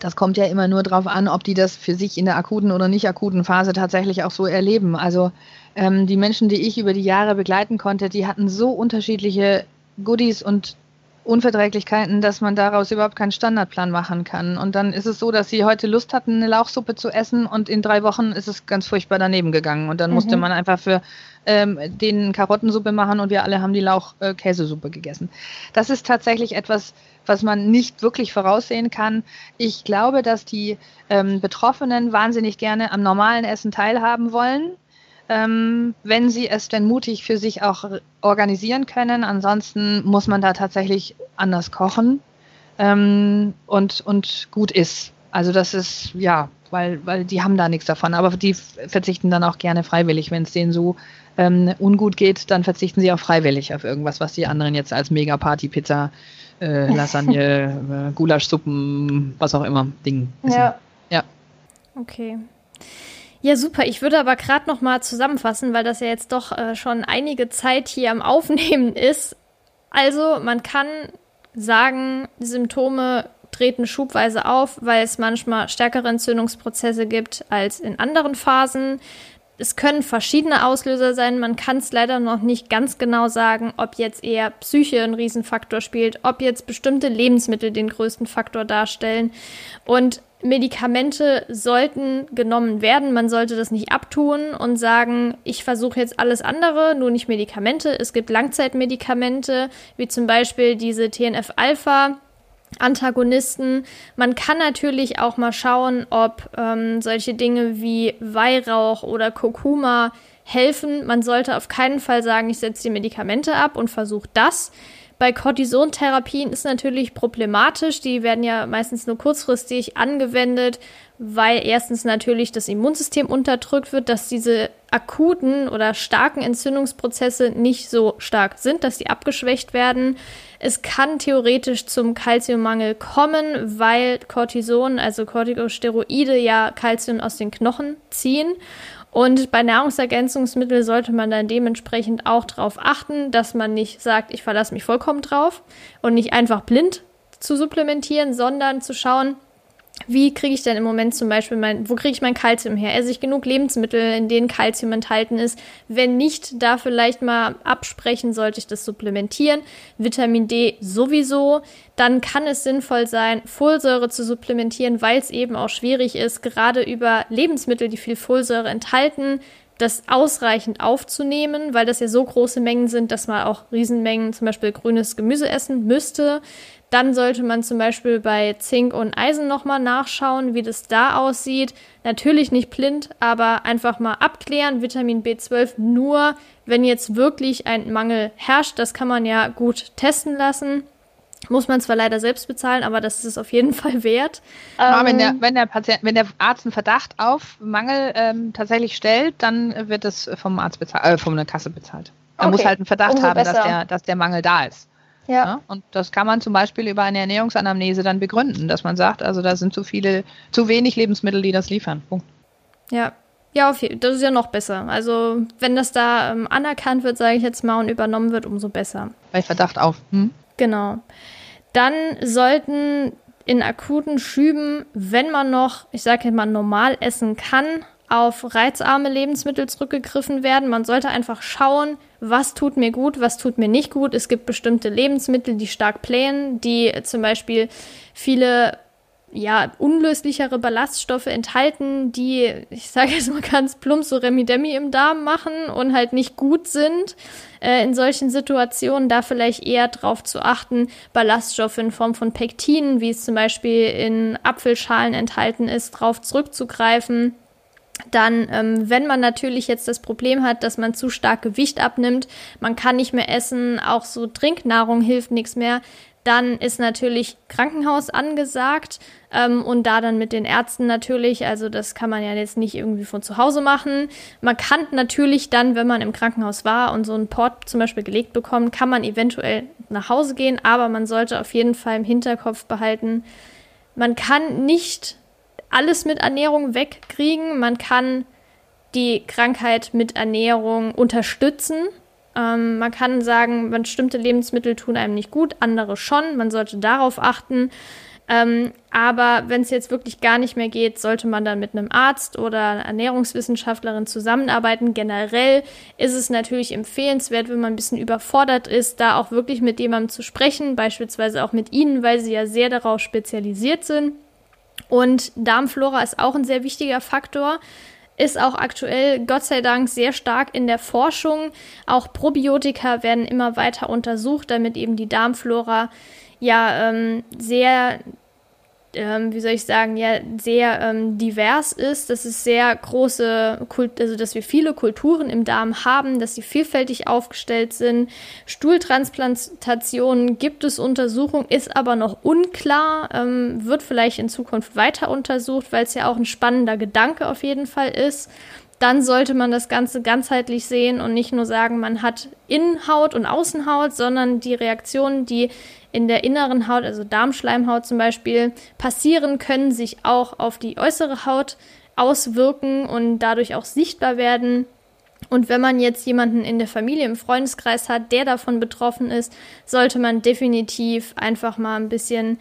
Das kommt ja immer nur darauf an, ob die das für sich in der akuten oder nicht akuten Phase tatsächlich auch so erleben. Also ähm, die Menschen, die ich über die Jahre begleiten konnte, die hatten so unterschiedliche Goodies und Unverträglichkeiten, dass man daraus überhaupt keinen Standardplan machen kann. Und dann ist es so, dass sie heute Lust hatten, eine Lauchsuppe zu essen und in drei Wochen ist es ganz furchtbar daneben gegangen. Und dann mhm. musste man einfach für ähm, den Karottensuppe machen und wir alle haben die Lauch-Käsesuppe äh, gegessen. Das ist tatsächlich etwas, was man nicht wirklich voraussehen kann. Ich glaube, dass die ähm, Betroffenen wahnsinnig gerne am normalen Essen teilhaben wollen ähm, wenn sie es denn mutig für sich auch organisieren können. Ansonsten muss man da tatsächlich anders kochen ähm, und, und gut ist. Also das ist, ja, weil, weil die haben da nichts davon. Aber die verzichten dann auch gerne freiwillig. Wenn es denen so ähm, ungut geht, dann verzichten sie auch freiwillig auf irgendwas, was die anderen jetzt als Mega-Party-Pizza, äh, Lasagne, äh, Gulaschsuppen, was auch immer, Ding. Ja. Ja. Okay. Ja, super. Ich würde aber gerade noch mal zusammenfassen, weil das ja jetzt doch äh, schon einige Zeit hier am Aufnehmen ist. Also, man kann sagen, Symptome treten schubweise auf, weil es manchmal stärkere Entzündungsprozesse gibt als in anderen Phasen. Es können verschiedene Auslöser sein. Man kann es leider noch nicht ganz genau sagen, ob jetzt eher Psyche ein Riesenfaktor spielt, ob jetzt bestimmte Lebensmittel den größten Faktor darstellen. Und Medikamente sollten genommen werden. Man sollte das nicht abtun und sagen, ich versuche jetzt alles andere, nur nicht Medikamente. Es gibt Langzeitmedikamente, wie zum Beispiel diese TNF-Alpha. Antagonisten. Man kann natürlich auch mal schauen, ob ähm, solche Dinge wie Weihrauch oder Kurkuma helfen. Man sollte auf keinen Fall sagen, ich setze die Medikamente ab und versuche das. Bei Cortisontherapien ist natürlich problematisch. Die werden ja meistens nur kurzfristig angewendet, weil erstens natürlich das Immunsystem unterdrückt wird, dass diese akuten oder starken Entzündungsprozesse nicht so stark sind, dass sie abgeschwächt werden. Es kann theoretisch zum Kalziummangel kommen, weil Cortison, also Corticosteroide, ja Kalzium aus den Knochen ziehen. Und bei Nahrungsergänzungsmitteln sollte man dann dementsprechend auch darauf achten, dass man nicht sagt, ich verlasse mich vollkommen drauf und nicht einfach blind zu supplementieren, sondern zu schauen, wie kriege ich denn im Moment zum Beispiel mein, wo kriege ich mein Kalzium her? Esse ich genug Lebensmittel, in denen Kalzium enthalten ist? Wenn nicht, da vielleicht mal absprechen, sollte ich das supplementieren. Vitamin D sowieso. Dann kann es sinnvoll sein, Folsäure zu supplementieren, weil es eben auch schwierig ist, gerade über Lebensmittel, die viel Folsäure enthalten, das ausreichend aufzunehmen, weil das ja so große Mengen sind, dass man auch Riesenmengen zum Beispiel grünes Gemüse essen müsste. Dann sollte man zum Beispiel bei Zink und Eisen nochmal nachschauen, wie das da aussieht. Natürlich nicht blind, aber einfach mal abklären. Vitamin B12 nur, wenn jetzt wirklich ein Mangel herrscht. Das kann man ja gut testen lassen. Muss man zwar leider selbst bezahlen, aber das ist es auf jeden Fall wert. Ja, wenn, der, ähm, wenn, der Patient, wenn der Arzt einen Verdacht auf Mangel ähm, tatsächlich stellt, dann wird es vom Arzt bezahlt, äh, von der Kasse bezahlt. Er okay. muss halt einen Verdacht Umso haben, dass der, dass der Mangel da ist. Ja. ja. Und das kann man zum Beispiel über eine Ernährungsanamnese dann begründen, dass man sagt, also da sind zu viele, zu wenig Lebensmittel, die das liefern. Punkt. Ja. Ja, das ist ja noch besser. Also, wenn das da ähm, anerkannt wird, sage ich jetzt mal, und übernommen wird, umso besser. Bei Verdacht auf. Hm? Genau. Dann sollten in akuten Schüben, wenn man noch, ich sage jetzt mal, normal essen kann, auf reizarme Lebensmittel zurückgegriffen werden. Man sollte einfach schauen, was tut mir gut, was tut mir nicht gut. Es gibt bestimmte Lebensmittel, die stark plänen, die zum Beispiel viele ja, unlöslichere Ballaststoffe enthalten, die, ich sage jetzt mal ganz plump, so Remi-Demi im Darm machen und halt nicht gut sind. Äh, in solchen Situationen da vielleicht eher darauf zu achten, Ballaststoffe in Form von Pektinen, wie es zum Beispiel in Apfelschalen enthalten ist, darauf zurückzugreifen dann, ähm, wenn man natürlich jetzt das Problem hat, dass man zu stark Gewicht abnimmt, man kann nicht mehr essen, auch so Trinknahrung hilft nichts mehr, dann ist natürlich Krankenhaus angesagt ähm, und da dann mit den Ärzten natürlich, also das kann man ja jetzt nicht irgendwie von zu Hause machen. Man kann natürlich dann, wenn man im Krankenhaus war und so einen Port zum Beispiel gelegt bekommt, kann man eventuell nach Hause gehen, aber man sollte auf jeden Fall im Hinterkopf behalten, man kann nicht alles mit Ernährung wegkriegen. Man kann die Krankheit mit Ernährung unterstützen. Ähm, man kann sagen, bestimmte Lebensmittel tun einem nicht gut, andere schon. Man sollte darauf achten. Ähm, aber wenn es jetzt wirklich gar nicht mehr geht, sollte man dann mit einem Arzt oder einer Ernährungswissenschaftlerin zusammenarbeiten. Generell ist es natürlich empfehlenswert, wenn man ein bisschen überfordert ist, da auch wirklich mit jemandem zu sprechen, beispielsweise auch mit Ihnen, weil Sie ja sehr darauf spezialisiert sind. Und Darmflora ist auch ein sehr wichtiger Faktor ist auch aktuell, Gott sei Dank, sehr stark in der Forschung. Auch Probiotika werden immer weiter untersucht, damit eben die Darmflora ja ähm, sehr ähm, wie soll ich sagen, ja, sehr ähm, divers ist, dass es sehr große, Kult also dass wir viele Kulturen im Darm haben, dass sie vielfältig aufgestellt sind. Stuhltransplantationen gibt es Untersuchungen, ist aber noch unklar, ähm, wird vielleicht in Zukunft weiter untersucht, weil es ja auch ein spannender Gedanke auf jeden Fall ist dann sollte man das Ganze ganzheitlich sehen und nicht nur sagen, man hat Innenhaut und Außenhaut, sondern die Reaktionen, die in der inneren Haut, also Darmschleimhaut zum Beispiel, passieren, können sich auch auf die äußere Haut auswirken und dadurch auch sichtbar werden. Und wenn man jetzt jemanden in der Familie, im Freundeskreis hat, der davon betroffen ist, sollte man definitiv einfach mal ein bisschen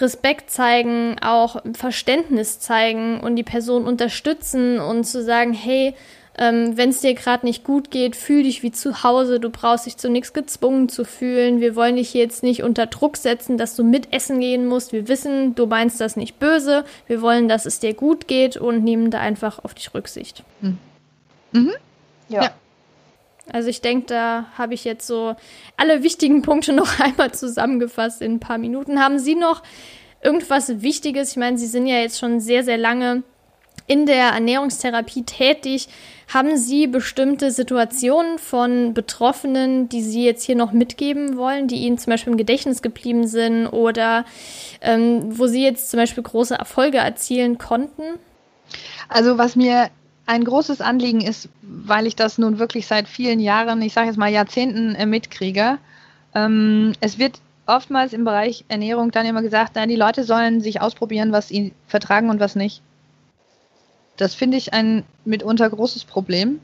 Respekt zeigen, auch Verständnis zeigen und die Person unterstützen und zu sagen, hey, ähm, wenn es dir gerade nicht gut geht, fühl dich wie zu Hause, du brauchst dich zu nichts gezwungen zu fühlen. Wir wollen dich jetzt nicht unter Druck setzen, dass du mit essen gehen musst. Wir wissen, du meinst das nicht böse. Wir wollen, dass es dir gut geht und nehmen da einfach auf dich Rücksicht. Mhm. Mhm. ja. ja. Also ich denke, da habe ich jetzt so alle wichtigen Punkte noch einmal zusammengefasst in ein paar Minuten. Haben Sie noch irgendwas Wichtiges? Ich meine, Sie sind ja jetzt schon sehr, sehr lange in der Ernährungstherapie tätig. Haben Sie bestimmte Situationen von Betroffenen, die Sie jetzt hier noch mitgeben wollen, die Ihnen zum Beispiel im Gedächtnis geblieben sind oder ähm, wo Sie jetzt zum Beispiel große Erfolge erzielen konnten? Also was mir ein großes Anliegen ist, weil ich das nun wirklich seit vielen Jahren, ich sage jetzt mal Jahrzehnten äh, mitkriege. Ähm, es wird oftmals im Bereich Ernährung dann immer gesagt, nein, die Leute sollen sich ausprobieren, was sie vertragen und was nicht. Das finde ich ein mitunter großes Problem,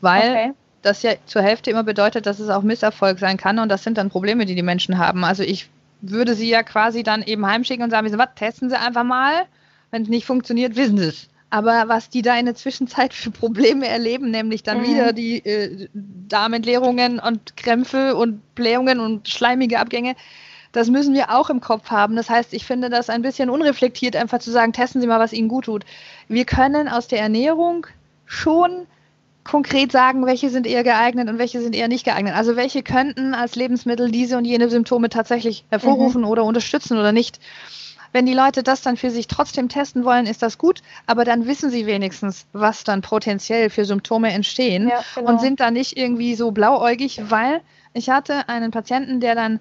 weil okay. das ja zur Hälfte immer bedeutet, dass es auch Misserfolg sein kann und das sind dann Probleme, die die Menschen haben. Also ich würde sie ja quasi dann eben heimschicken und sagen, was, testen Sie einfach mal. Wenn es nicht funktioniert, wissen Sie es. Aber was die da in der Zwischenzeit für Probleme erleben, nämlich dann mhm. wieder die äh, Darmentleerungen und Krämpfe und Blähungen und schleimige Abgänge, das müssen wir auch im Kopf haben. Das heißt, ich finde das ein bisschen unreflektiert, einfach zu sagen, testen Sie mal, was Ihnen gut tut. Wir können aus der Ernährung schon konkret sagen, welche sind eher geeignet und welche sind eher nicht geeignet. Also welche könnten als Lebensmittel diese und jene Symptome tatsächlich hervorrufen mhm. oder unterstützen oder nicht. Wenn die Leute das dann für sich trotzdem testen wollen, ist das gut, aber dann wissen sie wenigstens, was dann potenziell für Symptome entstehen ja, genau. und sind dann nicht irgendwie so blauäugig, weil ich hatte einen Patienten, der dann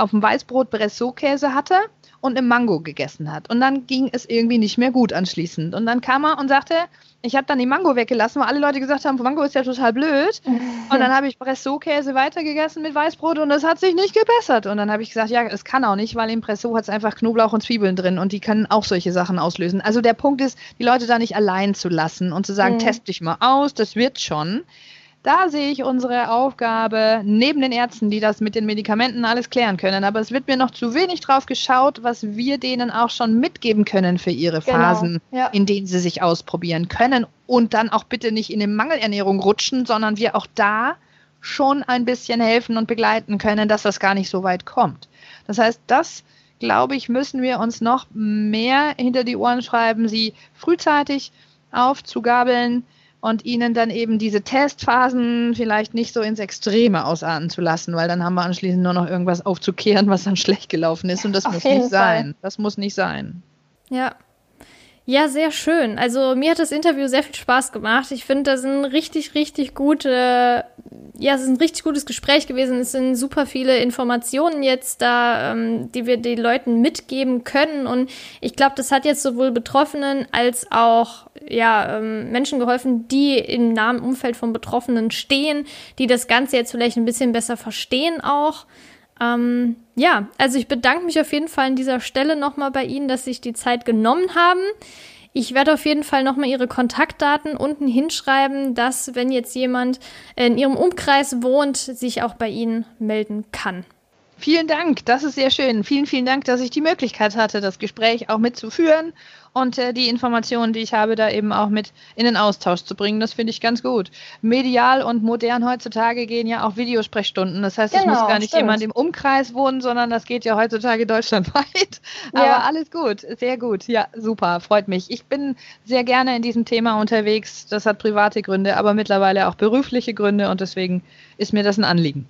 auf dem Weißbrot Bressot-Käse hatte und eine Mango gegessen hat. Und dann ging es irgendwie nicht mehr gut anschließend. Und dann kam er und sagte, ich habe dann die Mango weggelassen, weil alle Leute gesagt haben, Mango ist ja total blöd. Und dann habe ich Bressot-Käse weitergegessen mit Weißbrot und es hat sich nicht gebessert. Und dann habe ich gesagt, ja, es kann auch nicht, weil im Bressot hat es einfach Knoblauch und Zwiebeln drin und die können auch solche Sachen auslösen. Also der Punkt ist, die Leute da nicht allein zu lassen und zu sagen, mhm. test dich mal aus, das wird schon. Da sehe ich unsere Aufgabe neben den Ärzten, die das mit den Medikamenten alles klären können. Aber es wird mir noch zu wenig drauf geschaut, was wir denen auch schon mitgeben können für ihre genau. Phasen, ja. in denen sie sich ausprobieren können. Und dann auch bitte nicht in eine Mangelernährung rutschen, sondern wir auch da schon ein bisschen helfen und begleiten können, dass das gar nicht so weit kommt. Das heißt, das, glaube ich, müssen wir uns noch mehr hinter die Ohren schreiben, sie frühzeitig aufzugabeln, und ihnen dann eben diese Testphasen vielleicht nicht so ins Extreme ausarten zu lassen, weil dann haben wir anschließend nur noch irgendwas aufzukehren, was dann schlecht gelaufen ist und das Auf muss nicht Fall. sein. Das muss nicht sein. Ja, ja, sehr schön. Also mir hat das Interview sehr viel Spaß gemacht. Ich finde, das sind richtig, richtig gute, ja, es ist ein richtig gutes Gespräch gewesen. Es sind super viele Informationen jetzt da, ähm, die wir den Leuten mitgeben können. Und ich glaube, das hat jetzt sowohl Betroffenen als auch ja, ähm, Menschen geholfen, die im nahen Umfeld von Betroffenen stehen, die das Ganze jetzt vielleicht ein bisschen besser verstehen auch. Ähm, ja, also ich bedanke mich auf jeden Fall an dieser Stelle nochmal bei Ihnen, dass Sie sich die Zeit genommen haben. Ich werde auf jeden Fall nochmal Ihre Kontaktdaten unten hinschreiben, dass, wenn jetzt jemand in Ihrem Umkreis wohnt, sich auch bei Ihnen melden kann. Vielen Dank, das ist sehr schön. Vielen, vielen Dank, dass ich die Möglichkeit hatte, das Gespräch auch mitzuführen und äh, die Informationen, die ich habe, da eben auch mit in den Austausch zu bringen. Das finde ich ganz gut. Medial und modern heutzutage gehen ja auch Videosprechstunden. Das heißt, es genau, muss gar nicht stimmt. jemand im Umkreis wohnen, sondern das geht ja heutzutage deutschlandweit. Aber ja. alles gut, sehr gut. Ja, super, freut mich. Ich bin sehr gerne in diesem Thema unterwegs. Das hat private Gründe, aber mittlerweile auch berufliche Gründe und deswegen ist mir das ein Anliegen.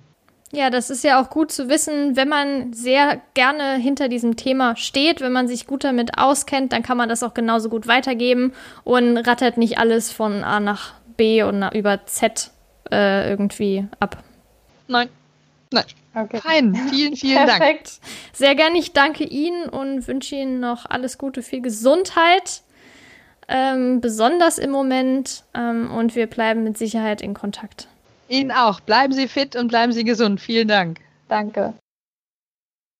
Ja, das ist ja auch gut zu wissen, wenn man sehr gerne hinter diesem Thema steht, wenn man sich gut damit auskennt, dann kann man das auch genauso gut weitergeben und rattert nicht alles von A nach B und über Z äh, irgendwie ab. Nein. Nein. Okay. Fein. Vielen, vielen Perfekt. Dank. Perfekt. Sehr gerne. Ich danke Ihnen und wünsche Ihnen noch alles Gute, viel Gesundheit. Ähm, besonders im Moment. Ähm, und wir bleiben mit Sicherheit in Kontakt. Ihnen auch. Bleiben Sie fit und bleiben Sie gesund. Vielen Dank. Danke.